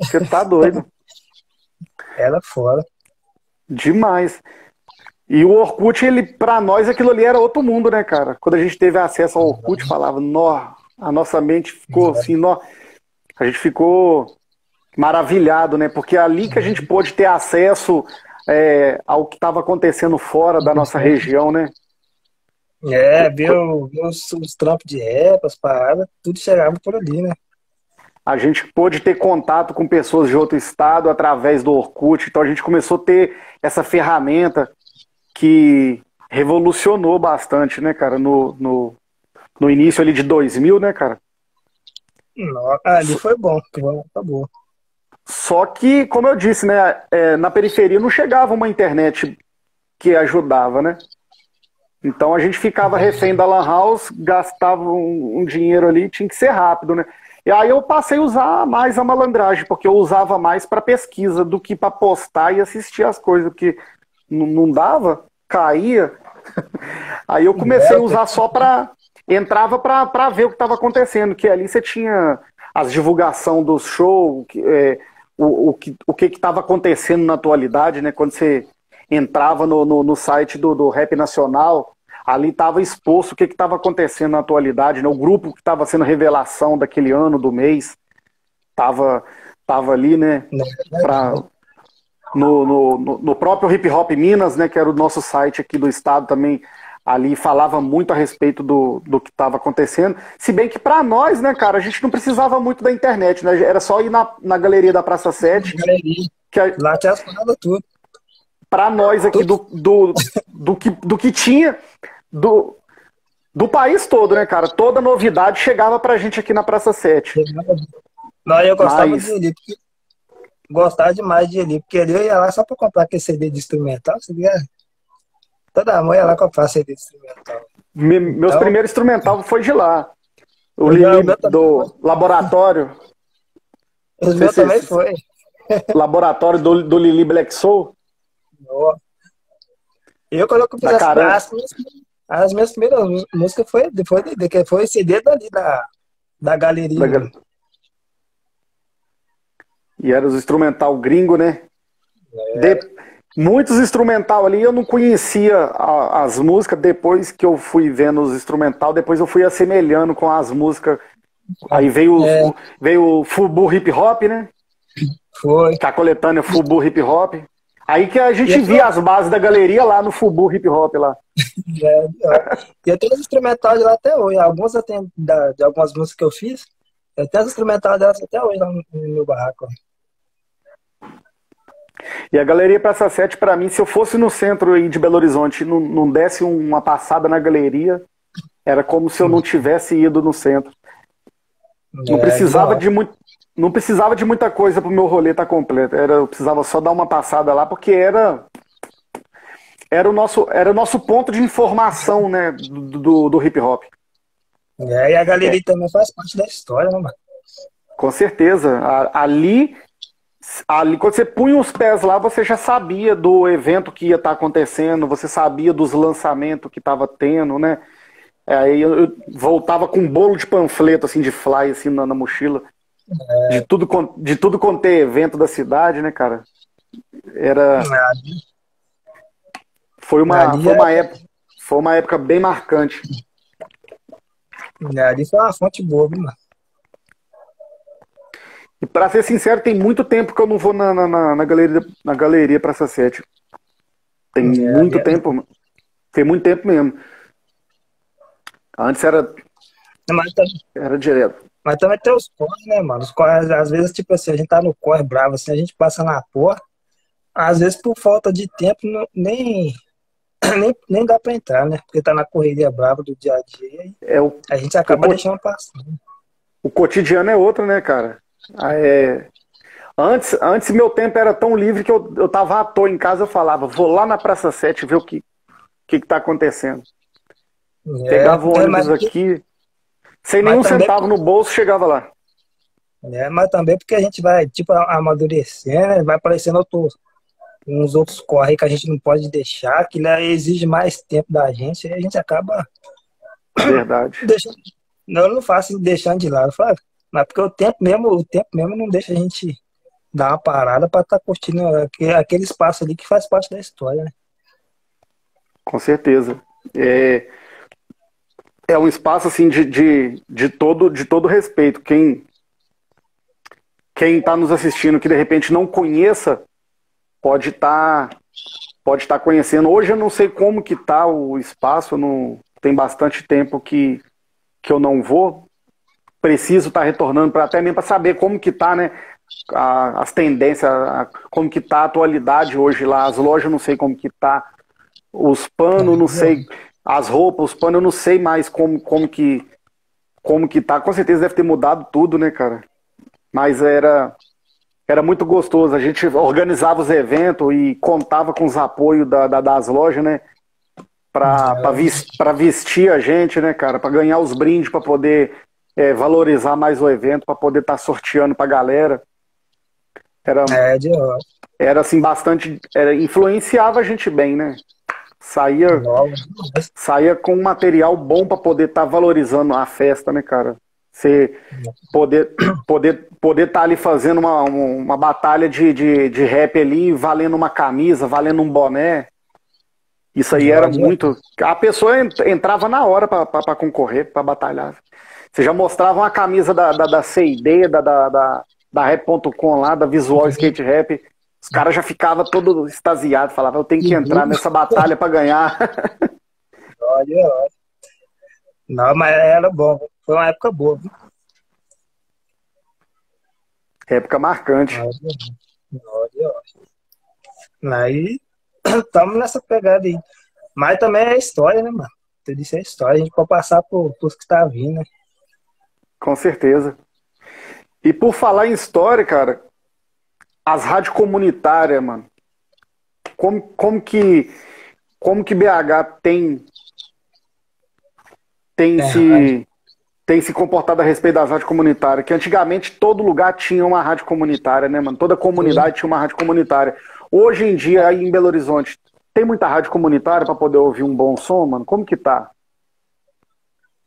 Você tá doido. Era fora. Demais. E o Orkut, ele, pra nós, aquilo ali era outro mundo, né, cara? Quando a gente teve acesso ao Orkut, falava, nó, a nossa mente ficou assim, nó. A gente ficou maravilhado, né? Porque é ali que a gente pôde ter acesso é, ao que estava acontecendo fora da nossa região, né? É, viu, viu os, os trampos de rap, as paradas, tudo chegava por ali, né? A gente pôde ter contato com pessoas de outro estado através do Orkut, então a gente começou a ter essa ferramenta que revolucionou bastante, né, cara, no, no, no início ali de 2000, né, cara? Não, ali foi bom, tá bom. Só que, como eu disse, né, é, na periferia não chegava uma internet que ajudava, né? Então a gente ficava refém da Lan House, gastava um, um dinheiro ali, tinha que ser rápido, né? E aí eu passei a usar mais a malandragem, porque eu usava mais para pesquisa do que para postar e assistir as coisas, porque não dava, caía. Aí eu comecei a usar só para entrava para ver o que estava acontecendo, que ali você tinha as divulgação dos shows, é, o, o, que o que estava acontecendo na atualidade, né? Quando você entrava no, no, no site do, do Rap Nacional, ali estava exposto o que estava acontecendo na atualidade, né? O grupo que estava sendo revelação daquele ano, do mês, estava tava ali, né? Pra, no, no, no próprio Hip Hop Minas, né? Que era o nosso site aqui do estado também, ali falava muito a respeito do, do que estava acontecendo. Se bem que para nós, né, cara, a gente não precisava muito da internet, né? Era só ir na, na galeria da Praça 7. Galeria. Que a... Lá tinha as paradas tudo. Para nós aqui do, do, do, que, do que tinha do, do país todo, né, cara? Toda novidade chegava pra gente aqui na Praça 7. Não, eu gostava Mas... de ali, porque... gostava demais de ali, porque ali eu ia lá só pra comprar aquele CD de instrumental, você via? Toda mãe ia lá comprar CD de instrumental. Me, meus então... primeiros instrumental foi de lá. O Lili do laboratório. Os meus também foi. Laboratório do, do Lili Black Soul. Eu, quando eu fiz as, as, as minhas primeiras músicas foi, foi, foi CD dali da, da galeria. Da E era os instrumental gringo, né? É. De... Muitos instrumental ali, eu não conhecia a, as músicas, depois que eu fui vendo os instrumental, depois eu fui assemelhando com as músicas. Aí veio, é. veio o Fubu Hip Hop, né? Foi. Tá coletando Fubu Hip Hop. Aí que a gente e via as bases da galeria lá no Fubu Hip Hop lá. É, é. E eu tenho os instrumentais lá até hoje. Alguns eu tenho da, de algumas músicas que eu fiz. Eu tenho os instrumentais delas até hoje lá no, no meu barraco. E a Galeria Praça 7, para mim, se eu fosse no centro de Belo Horizonte não, não desse uma passada na galeria, era como se eu não tivesse ido no centro. Não é, precisava de muito, não precisava de muita coisa pro meu rolê estar tá completo. Era, eu precisava só dar uma passada lá, porque era era o nosso, era o nosso ponto de informação, né, do, do, do hip hop. É, e a galeria é. também faz parte da história, né, mano? Com certeza. Ali, ali, quando você punha os pés lá, você já sabia do evento que ia estar tá acontecendo, você sabia dos lançamentos que estava tendo, né? Aí eu, eu, voltava com um bolo de panfleto, assim, de fly, assim, na, na mochila. É. De, tudo, de tudo quanto é evento da cidade, né, cara? Era. Foi uma, foi uma, época, foi uma época bem marcante. É, ali foi uma fonte boa, viu, mano? E pra ser sincero, tem muito tempo que eu não vou na, na, na galeria, na galeria Praça 7. Tem é, muito é. tempo, tem muito tempo mesmo. Antes era. Mas, era direto. Mas também tem os corres, né, mano? Os corres, às vezes, tipo assim, a gente tá no corre bravo, assim, a gente passa na porra. Às vezes, por falta de tempo, não, nem, nem, nem dá pra entrar, né? Porque tá na correria brava do dia a dia. É o, a gente acaba deixando passar. O cotidiano é outro, né, cara? Ah, é... Antes, antes meu tempo era tão livre que eu, eu tava à toa em casa, eu falava, vou lá na Praça 7 ver o que, que, que tá acontecendo. É, Pegava o ônibus aqui, sem nenhum centavo porque... no bolso, chegava lá. É, mas também porque a gente vai, tipo, amadurecendo, né? vai aparecendo outros, uns outros corre que a gente não pode deixar, que né, exige mais tempo da gente, e a gente acaba. Verdade. Deixando... Não, eu não faço deixando de lado, falo, mas porque o tempo mesmo, o tempo mesmo não deixa a gente dar uma parada para estar tá curtindo aquele espaço ali que faz parte da história, né? Com certeza. É, é um espaço assim de, de, de, todo, de todo respeito. Quem quem está nos assistindo que de repente não conheça pode estar tá, pode estar tá conhecendo. Hoje eu não sei como que está o espaço, tem bastante tempo que, que eu não vou. Preciso estar tá retornando para até mesmo para saber como que está, né? A, as tendências, a, como que está a atualidade hoje lá, as lojas não sei como que está, os panos não sei as roupas, os panos, eu não sei mais como, como que como que tá. Com certeza deve ter mudado tudo, né, cara? Mas era era muito gostoso. A gente organizava os eventos e contava com os apoios da, da das lojas, né? Para é. vestir, vestir a gente, né, cara? Para ganhar os brindes, para poder é, valorizar mais o evento, para poder estar tá sorteando para galera. Era, é, era assim, bastante. Era, influenciava a gente bem, né? Saía, saía com um material bom para poder estar tá valorizando a festa, né, cara? Você poder poder poder estar tá ali fazendo uma, uma batalha de, de, de rap ali, valendo uma camisa, valendo um boné. Isso aí era muito. A pessoa entrava na hora para concorrer, para batalhar. Você já mostrava uma camisa da, da, da CID, da, da, da, da Rap.com lá, da Visual uhum. Skate Rap. Os caras já ficavam todo extasiado, falavam, eu tenho que entrar nessa batalha para ganhar. Olha, olha. Não, mas era bom. Foi uma época boa. Viu? Época marcante. Olha, olha. Aí, estamos nessa pegada aí. Mas também é história, né, mano? Tudo isso é história. A gente pode passar por tudo que tá vindo, né? Com certeza. E por falar em história, cara, as rádios comunitárias, mano. Como, como que como que BH tem tem é, se tem se comportado a respeito das rádios comunitárias, que antigamente todo lugar tinha uma rádio comunitária, né, mano? Toda comunidade Sim. tinha uma rádio comunitária. Hoje em dia aí em Belo Horizonte tem muita rádio comunitária para poder ouvir um bom som, mano. Como que tá?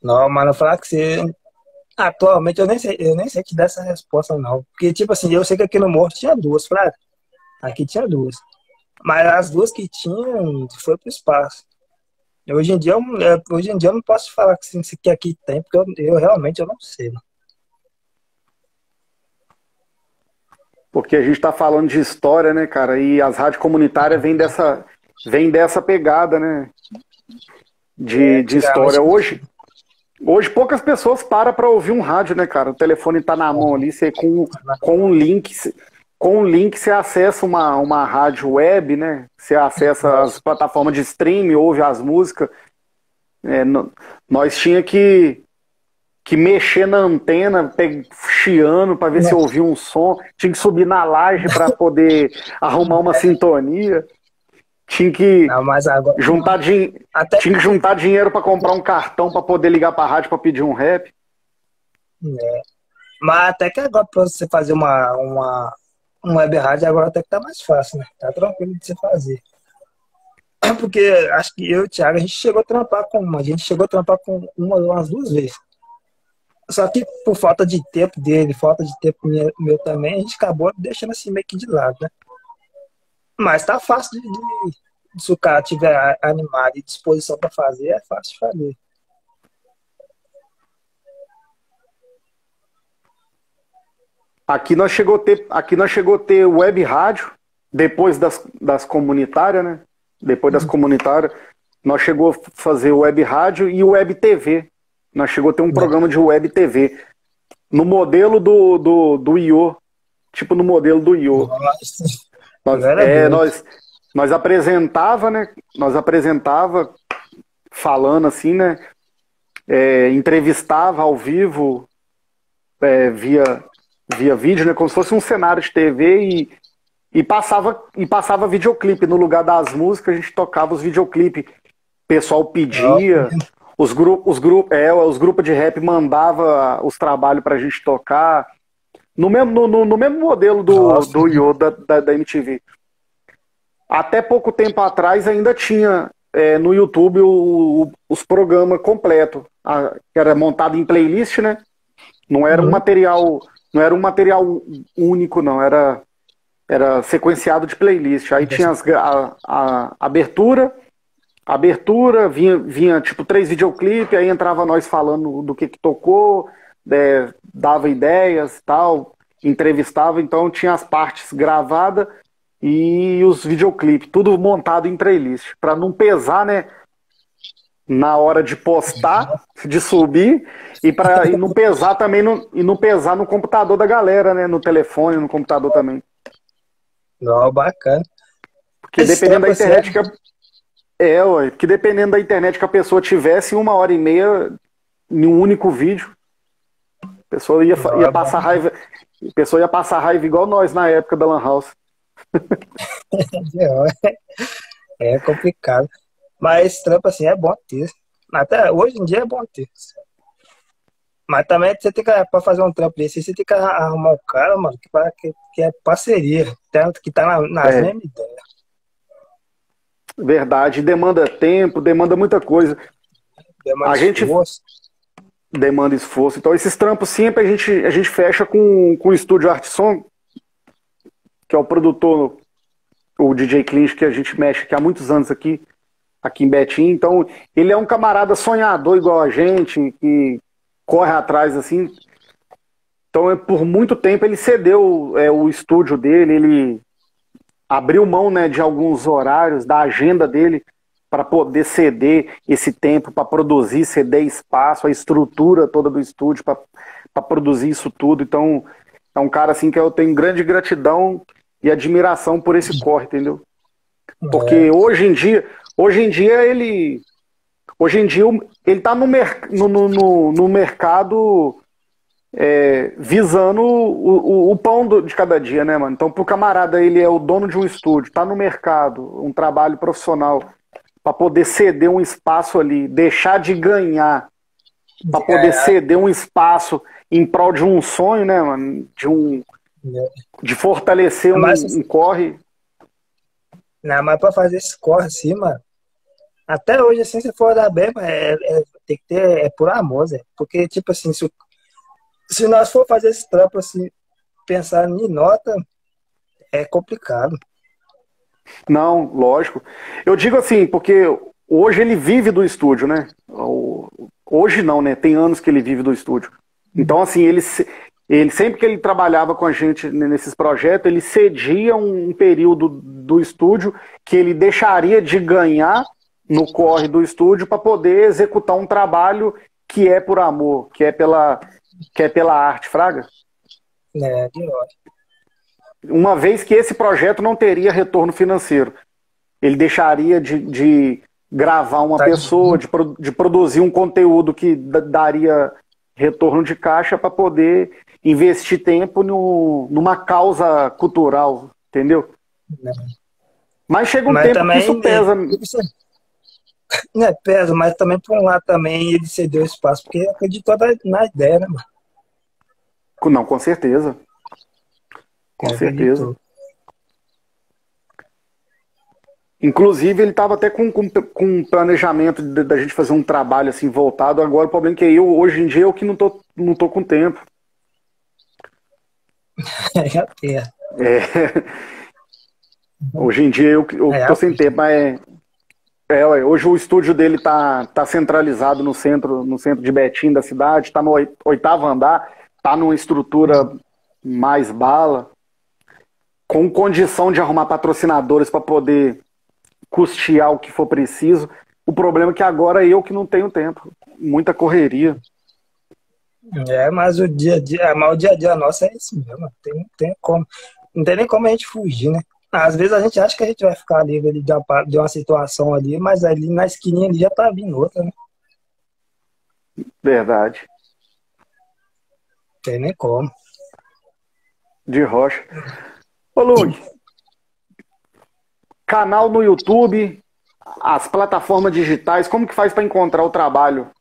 Não, mano, falar que você Atualmente eu nem sei, eu nem sei te dar essa resposta, não. Porque, tipo assim, eu sei que aqui no Morro tinha duas, Flávio. Aqui tinha duas. Mas as duas que tinham foi pro espaço. Hoje em dia, eu, é, hoje em dia eu não posso falar que, assim, que aqui tem, porque eu, eu realmente eu não sei. Porque a gente está falando de história, né, cara? E as rádios comunitárias vêm dessa, vem dessa pegada, né? De, é, de história. Hoje, Hoje poucas pessoas param para ouvir um rádio, né, cara? O telefone está na mão ali, você com, com um link, com um link você acessa uma, uma rádio web, né? Você acessa as plataformas de streaming, ouve as músicas. É, nós tinha que que mexer na antena, chiando para ver Nossa. se ouvia um som, tinha que subir na laje para poder arrumar uma sintonia. Tinha que não, agora... juntar, din... Até... tinha que juntar dinheiro para comprar um cartão para poder ligar para rádio para pedir um rap. É. Mas até que agora para você fazer uma, uma, uma web rádio agora até que tá mais fácil, né? Tá tranquilo de você fazer. Porque acho que eu e o Thiago, a gente chegou a trampar com uma, a gente chegou a trampar com uma umas duas vezes. Só que por falta de tempo dele, falta de tempo meu, meu também, a gente acabou deixando assim meio que de lado, né? Mas tá fácil de, de se o cara tiver animado e disposição para fazer, é fácil de fazer. Aqui nós chegou a ter, aqui nós chegou a ter web rádio, depois das, das comunitárias, né? Depois das uhum. comunitárias, nós chegou a fazer web rádio e web TV. Nós chegou a ter um uhum. programa de web TV. No modelo do, do, do IO. Tipo no modelo do IO. Nossa. Nós, é, nós, nós apresentava, né? Nós apresentava falando assim, né? É, entrevistava ao vivo é, via via vídeo, né? Como se fosse um cenário de TV e, e passava e passava videoclipe no lugar das músicas, a gente tocava os videoclipe. O pessoal pedia, os grupos, os grupos, é, os grupos de rap mandava os trabalhos pra gente tocar. No mesmo, no, no, mesmo modelo do, Nossa, do Yo, da, da, da, MTV. Até pouco tempo atrás ainda tinha é, no YouTube o, o, os programas completos, que era montado em playlist, né? Não era um uhum. material não era um material único, não, era, era sequenciado de playlist. Aí tinha as, a, a, abertura, abertura, vinha, vinha tipo três videoclipes, aí entrava nós falando do que, que tocou, é, dava ideias tal, entrevistava, então tinha as partes gravadas e os videoclipes, tudo montado em playlist, para não pesar, né? na hora de postar, de subir e para não pesar também no, e não pesar no computador da galera, né, no telefone, no computador também. Não, bacana. Porque Esse dependendo da internet que a... é, ué, que dependendo da internet que a pessoa tivesse uma hora e meia em um único vídeo, a pessoa ia, ia é passar raiva, a pessoa ia passar raiva igual nós na época da Lan House. é complicado. Mas trampo assim é bom ter. Até hoje em dia é bom ter. Mas também você tem que, pra fazer um trampo desse, você tem que arrumar um cara, mano, que, que, que é parceria, tanto que tá na, nas é. mesmas ideias. Verdade, demanda tempo, demanda muita coisa. Demanda a gente esforço. Demanda esforço. Então, esses trampos sempre a gente, a gente fecha com, com o estúdio Art Som, que é o produtor, o DJ Clint, que a gente mexe aqui há muitos anos aqui aqui em Betim. Então, ele é um camarada sonhador igual a gente, que corre atrás assim. Então, por muito tempo ele cedeu é, o estúdio dele, ele abriu mão né, de alguns horários da agenda dele para poder ceder esse tempo para produzir, ceder espaço, a estrutura toda do estúdio para produzir isso tudo. Então, é um cara assim que eu tenho grande gratidão e admiração por esse corre, entendeu? Porque é. hoje em dia, Hoje em dia ele. Hoje em dia ele está no, mer no, no, no, mercado é, visando o, o, o pão do, de cada dia, né, mano? Então, pro camarada, ele é o dono de um estúdio, está no mercado, um trabalho profissional, para poder ceder um espaço ali, deixar de ganhar, para poder é. ceder um espaço em prol de um sonho, né, mano? De um. É. De fortalecer um, um corre. Não, mas para fazer esse corre assim, mano, até hoje, assim, se for dar bem, é, é, tem que ter, é por amor, Zé. Porque, tipo assim, se, se nós for fazer esse trampo, assim, pensar em nota, é complicado. Não, lógico. Eu digo assim, porque hoje ele vive do estúdio, né? Hoje não, né? Tem anos que ele vive do estúdio. Então, assim, ele, ele sempre que ele trabalhava com a gente nesses projetos, ele cedia um período do estúdio que ele deixaria de ganhar no corre do estúdio para poder executar um trabalho que é por amor, que é pela, que é pela arte, Fraga? É, ótimo. Uma vez que esse projeto não teria retorno financeiro. Ele deixaria de, de gravar uma tá pessoa, de, de produzir um conteúdo que daria retorno de caixa para poder investir tempo no, numa causa cultural, entendeu? É. Mas chega um Mas tempo que isso pesa. né, pesa, mas também por um lado também ele cedeu espaço, porque acreditou na ideia, né, mano? Não, com certeza. Com é, certeza. Inclusive, ele estava até com, com, com planejamento da gente fazer um trabalho assim voltado. Agora, o problema é que eu, hoje em dia, eu que não tô, não tô com tempo. é. é. Hoje em dia, eu, eu é, tô sem tempo, mas é, hoje o estúdio dele tá, tá centralizado no centro, no centro de Betim da cidade, está no oitavo andar, tá numa estrutura mais bala, com condição de arrumar patrocinadores para poder custear o que for preciso. O problema é que agora eu que não tenho tempo, muita correria. É, mas o dia a dia, mas o dia a dia nosso é esse mesmo, tem, tem como, não tem nem como a gente fugir, né? Às vezes a gente acha que a gente vai ficar livre de uma, de uma situação ali, mas ali na esquininha ali já tá vindo outra, né? Verdade. Tem nem como. De rocha. Ô, Luke, canal no YouTube, as plataformas digitais, como que faz para encontrar o trabalho?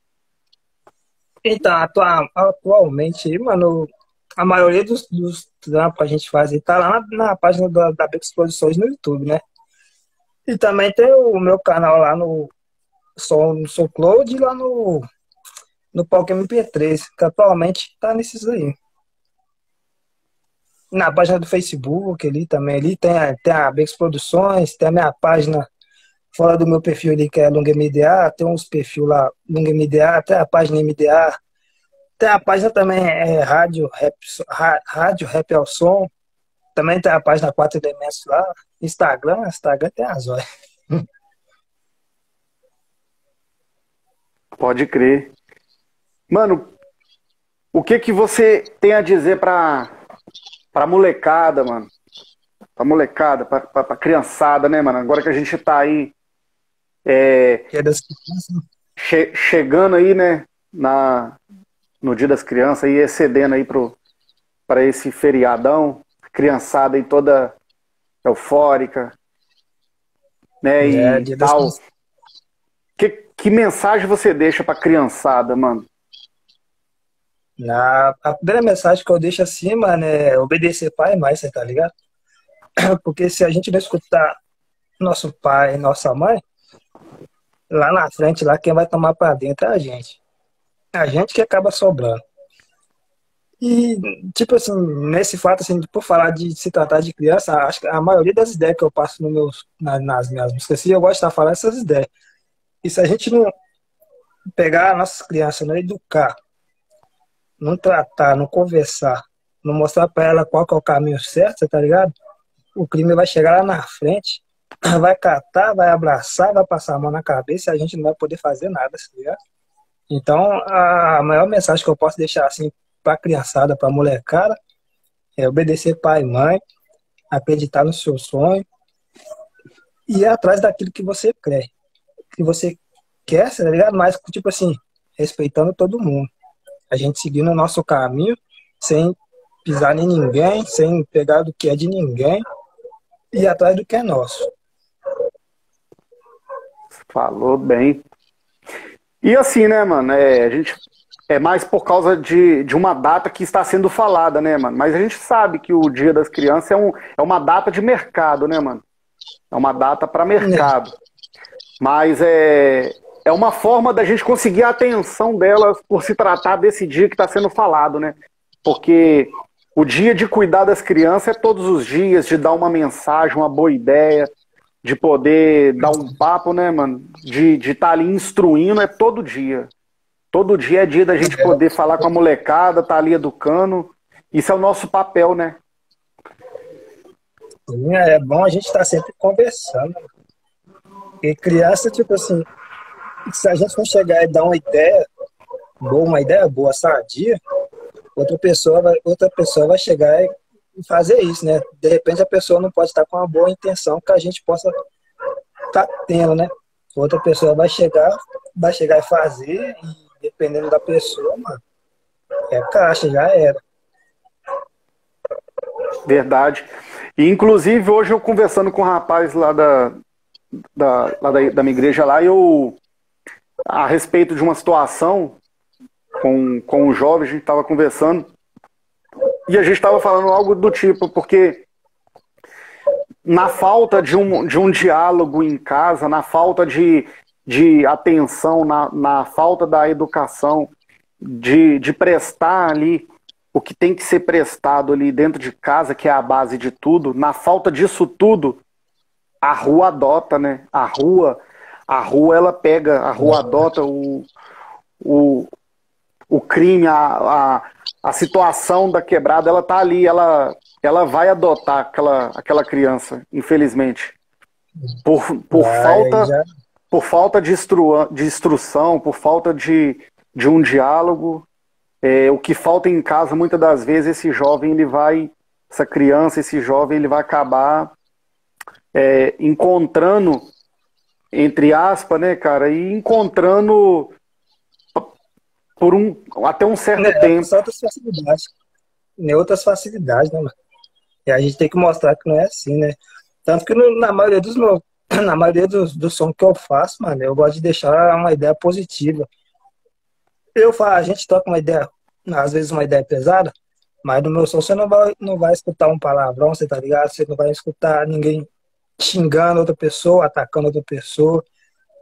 Então, atualmente, mano, a maioria dos, dos trampos que a gente faz tá lá na, na página da, da Beco Exposições no YouTube, né? E também tem o meu canal lá no SoundCloud e lá no, no Palco MP3, que atualmente tá nesses aí. Na página do Facebook ali também, ali tem tem a Bex Produções, tem a minha página fora do meu perfil ali que é Long MDA, tem uns perfis lá, Long MDA, tem a página MDA, tem a página também é Rádio Rap, Rádio Rap ao Som. Também tem a página 4 Elementos lá. Instagram, Instagram tem as olhas. Pode crer. Mano, o que que você tem a dizer pra, pra molecada, mano? Pra molecada, pra, pra, pra criançada, né, mano? Agora que a gente tá aí. É, né? che, chegando aí, né? Na, no Dia das Crianças e excedendo aí para esse feriadão, criançada aí toda eufórica, né? É, e tal. Que, que mensagem você deixa para criançada, mano? Na, a primeira mensagem que eu deixo assim, mano, é obedecer pai e mãe, você tá ligado? Porque se a gente não escutar nosso pai e nossa mãe, lá na frente, lá quem vai tomar para dentro é a gente a gente que acaba sobrando. E, tipo assim, nesse fato, assim, por falar de se tratar de criança, acho que a maioria das ideias que eu passo no meus, nas minhas músicas, assim, eu gosto de estar falando essas ideias. E se a gente não pegar nossas crianças, não educar, não tratar, não conversar, não mostrar para ela qual é o caminho certo, tá ligado? O crime vai chegar lá na frente, vai catar, vai abraçar, vai passar a mão na cabeça e a gente não vai poder fazer nada, tá ligado? Então, a maior mensagem que eu posso deixar assim para criançada, para molecada, é obedecer pai e mãe, acreditar no seu sonho e ir atrás daquilo que você quer. Que você quer, tá ligado? Mas, tipo assim, respeitando todo mundo. A gente seguindo o nosso caminho, sem pisar em ninguém, sem pegar do que é de ninguém e atrás do que é nosso. Falou bem. E assim, né, mano, é, a gente é mais por causa de, de uma data que está sendo falada, né, mano? Mas a gente sabe que o Dia das Crianças é, um, é uma data de mercado, né, mano? É uma data para mercado. Mas é, é uma forma da gente conseguir a atenção delas por se tratar desse dia que está sendo falado, né? Porque o dia de cuidar das crianças é todos os dias, de dar uma mensagem, uma boa ideia, de poder dar um papo, né, mano? De estar de tá ali instruindo é todo dia. Todo dia é dia da gente poder falar com a molecada, tá ali educando. Isso é o nosso papel, né? Sim, é bom a gente estar tá sempre conversando. E criança, tipo assim, se a gente não chegar e dar uma ideia boa, uma ideia boa, sadia, outra pessoa vai, outra pessoa vai chegar e fazer isso, né? De repente a pessoa não pode estar com uma boa intenção que a gente possa estar tá tendo, né? Outra pessoa vai chegar, vai chegar e fazer, e dependendo da pessoa, mano, é caixa, já era. Verdade. E, inclusive, hoje eu conversando com um rapaz lá da, da, lá da, da minha igreja lá, eu, a respeito de uma situação com, com um jovem, a gente estava conversando, e a gente estava falando algo do tipo, porque na falta de um, de um diálogo em casa, na falta de, de atenção, na, na falta da educação, de, de prestar ali o que tem que ser prestado ali dentro de casa, que é a base de tudo, na falta disso tudo, a rua adota, né? A rua, a rua ela pega, a rua adota o, o, o crime, a, a, a situação da quebrada, ela tá ali, ela, ela vai adotar aquela, aquela criança, infelizmente. Por, por falta já... por falta de, instru, de instrução, por falta de, de um diálogo, é, o que falta em casa, muitas das vezes, esse jovem, ele vai, essa criança, esse jovem, ele vai acabar é, encontrando, entre aspas, né, cara, e encontrando por um, até um certo é, tempo. Outras facilidades. Né, outras facilidades, né, mano? E a gente tem que mostrar que não é assim, né? Tanto que no, na maioria dos meus, na maioria dos, dos sons que eu faço, mano, eu gosto de deixar uma ideia positiva. Eu falo, a gente toca uma ideia, às vezes uma ideia pesada, mas no meu som você não vai, não vai escutar um palavrão, você tá ligado? Você não vai escutar ninguém xingando outra pessoa, atacando outra pessoa.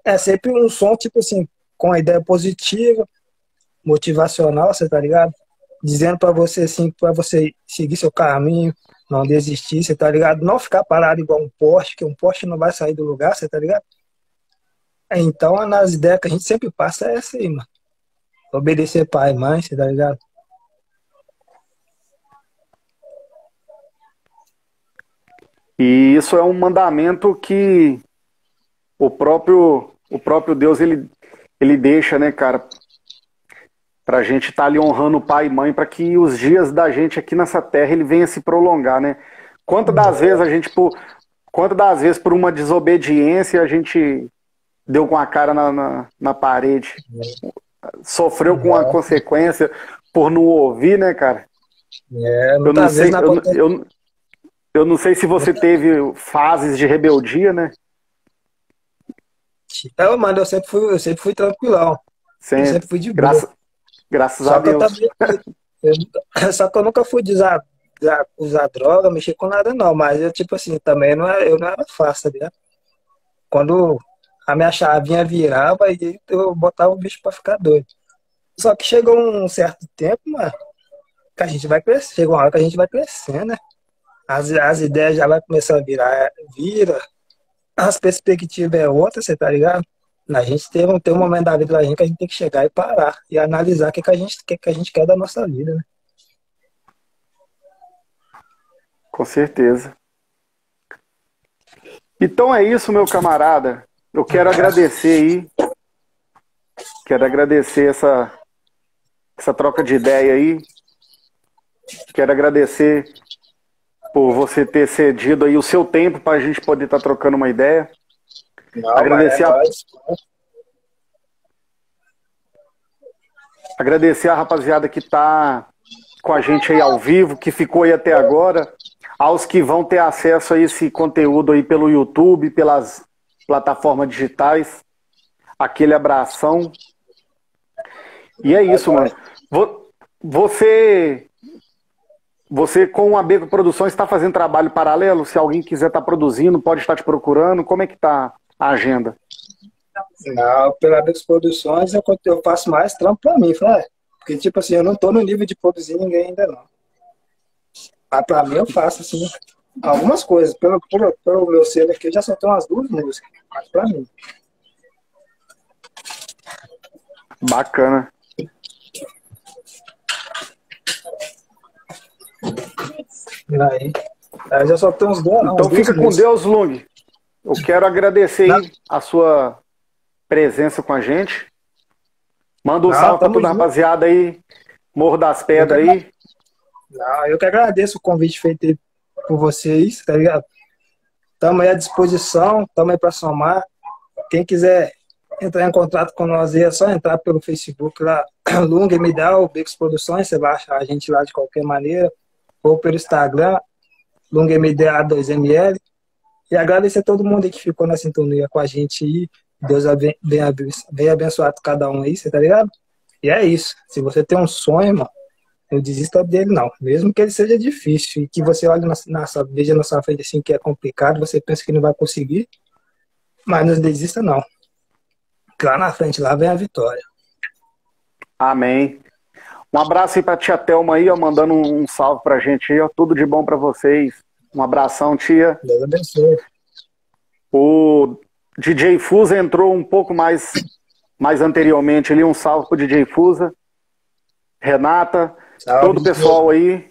É sempre um som, tipo assim, com a ideia positiva, motivacional, você tá ligado? Dizendo para você, assim, para você seguir seu caminho, não desistir, você tá ligado? Não ficar parado igual um poste, que um poste não vai sair do lugar, você tá ligado? Então, nas ideias que a gente sempre passa é essa aí, mano. Obedecer pai e mãe, você tá ligado? E isso é um mandamento que o próprio, o próprio Deus ele, ele deixa, né, cara, para a gente estar tá ali honrando o pai e mãe, para que os dias da gente aqui nessa terra ele venha se prolongar, né? Quantas das vezes a gente, por, quantas das vezes por uma desobediência a gente deu com a cara na, na, na parede, sofreu com a consequência por não ouvir, né, cara? É, eu não sei, eu, eu, eu não sei se você teve fases de rebeldia, né? É, mano, eu sempre fui, eu sempre fui tranquilão. Sempre, eu sempre fui de boa. Graça, graças só a Deus. Também, eu, só que eu nunca fui usar, usar droga, mexer com nada, não. Mas eu, tipo assim, também não era, eu não era fácil, tá Quando a minha chavinha virava, e eu botava o bicho pra ficar doido. Só que chegou um certo tempo, mano, que a gente vai crescer. Chegou uma hora que a gente vai crescendo, né? As, as ideias já vai começar a virar, vira, as perspectivas é outra, você tá ligado? A gente tem tem um momento da vida da gente que a gente tem que chegar e parar e analisar o que, que, a, gente, que, que a gente quer da nossa vida, né? Com certeza. Então é isso, meu camarada. Eu quero agradecer aí. Quero agradecer essa, essa troca de ideia aí. Quero agradecer por você ter cedido aí o seu tempo para a gente poder estar tá trocando uma ideia. Não, agradecer, é a... agradecer a rapaziada que está com a gente aí ao vivo, que ficou aí até agora, aos que vão ter acesso a esse conteúdo aí pelo YouTube, pelas plataformas digitais. Aquele abração. E é isso, mano. Você você, com a Beco Produções, está fazendo trabalho paralelo? Se alguém quiser estar tá produzindo, pode estar te procurando. Como é que está a agenda? Não, pela Beco Produções eu, eu faço mais trampo para mim, né? Porque, tipo assim, eu não estou no nível de produzir ninguém ainda, não. Mas para mim eu faço, assim, algumas coisas. Pelo, pelo, pelo meu selo aqui, eu já tenho umas duas músicas. Mas para mim. Bacana. Aí, aí já só tem uns dois. Então fica com Deus, Lung. Eu quero agradecer aí a sua presença com a gente. Manda um Não, salve pra toda a rapaziada aí. Morro das Pedras aí. Não, eu que agradeço o convite feito por vocês, tá ligado? Estamos aí à disposição, estamos aí para somar. Quem quiser entrar em contato com nós aí, é só entrar pelo Facebook lá, Lung me dá o Becos Produções, você vai achar a gente lá de qualquer maneira ou pelo Instagram, LungMDA2ML. E agradecer a todo mundo que ficou na sintonia com a gente aí. Deus venha abençoar cada um aí, você tá ligado? E é isso. Se você tem um sonho, irmão, não desista dele, não. Mesmo que ele seja difícil e que você olhe na, na veja na sua frente assim que é complicado, você pensa que não vai conseguir, mas não desista, não. Lá na frente, lá vem a vitória. Amém. Um abraço aí pra tia Thelma aí, ó, mandando um salve pra gente aí, ó. Tudo de bom pra vocês. Um abração, tia. Deus abençoe. O DJ Fusa entrou um pouco mais, mais anteriormente ali. Um salve pro DJ Fusa. Renata. Salve, todo o pessoal aí.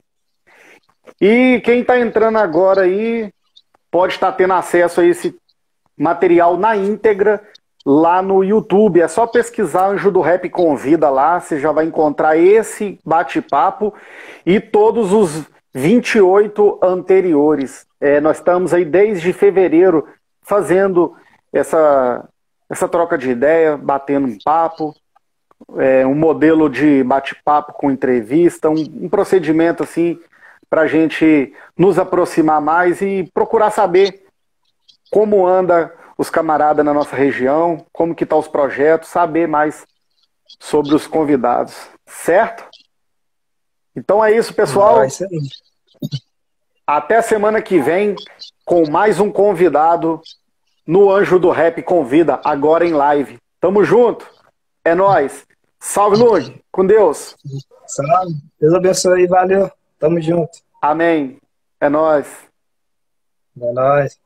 E quem está entrando agora aí pode estar tá tendo acesso a esse material na íntegra lá no YouTube. É só pesquisar Anjo do Rap Convida lá, você já vai encontrar esse bate-papo e todos os 28 anteriores. É, nós estamos aí desde fevereiro fazendo essa, essa troca de ideia, batendo um papo, é, um modelo de bate-papo com entrevista, um, um procedimento assim para a gente nos aproximar mais e procurar saber como anda os camaradas na nossa região, como que estão tá os projetos, saber mais sobre os convidados, certo? Então é isso, pessoal. Ah, isso Até semana que vem com mais um convidado no Anjo do Rap Convida, agora em live. Tamo junto. É nós. Salve, Lug. Com Deus. Salve. Deus abençoe. Valeu. Tamo junto. Amém. É nós. É nós.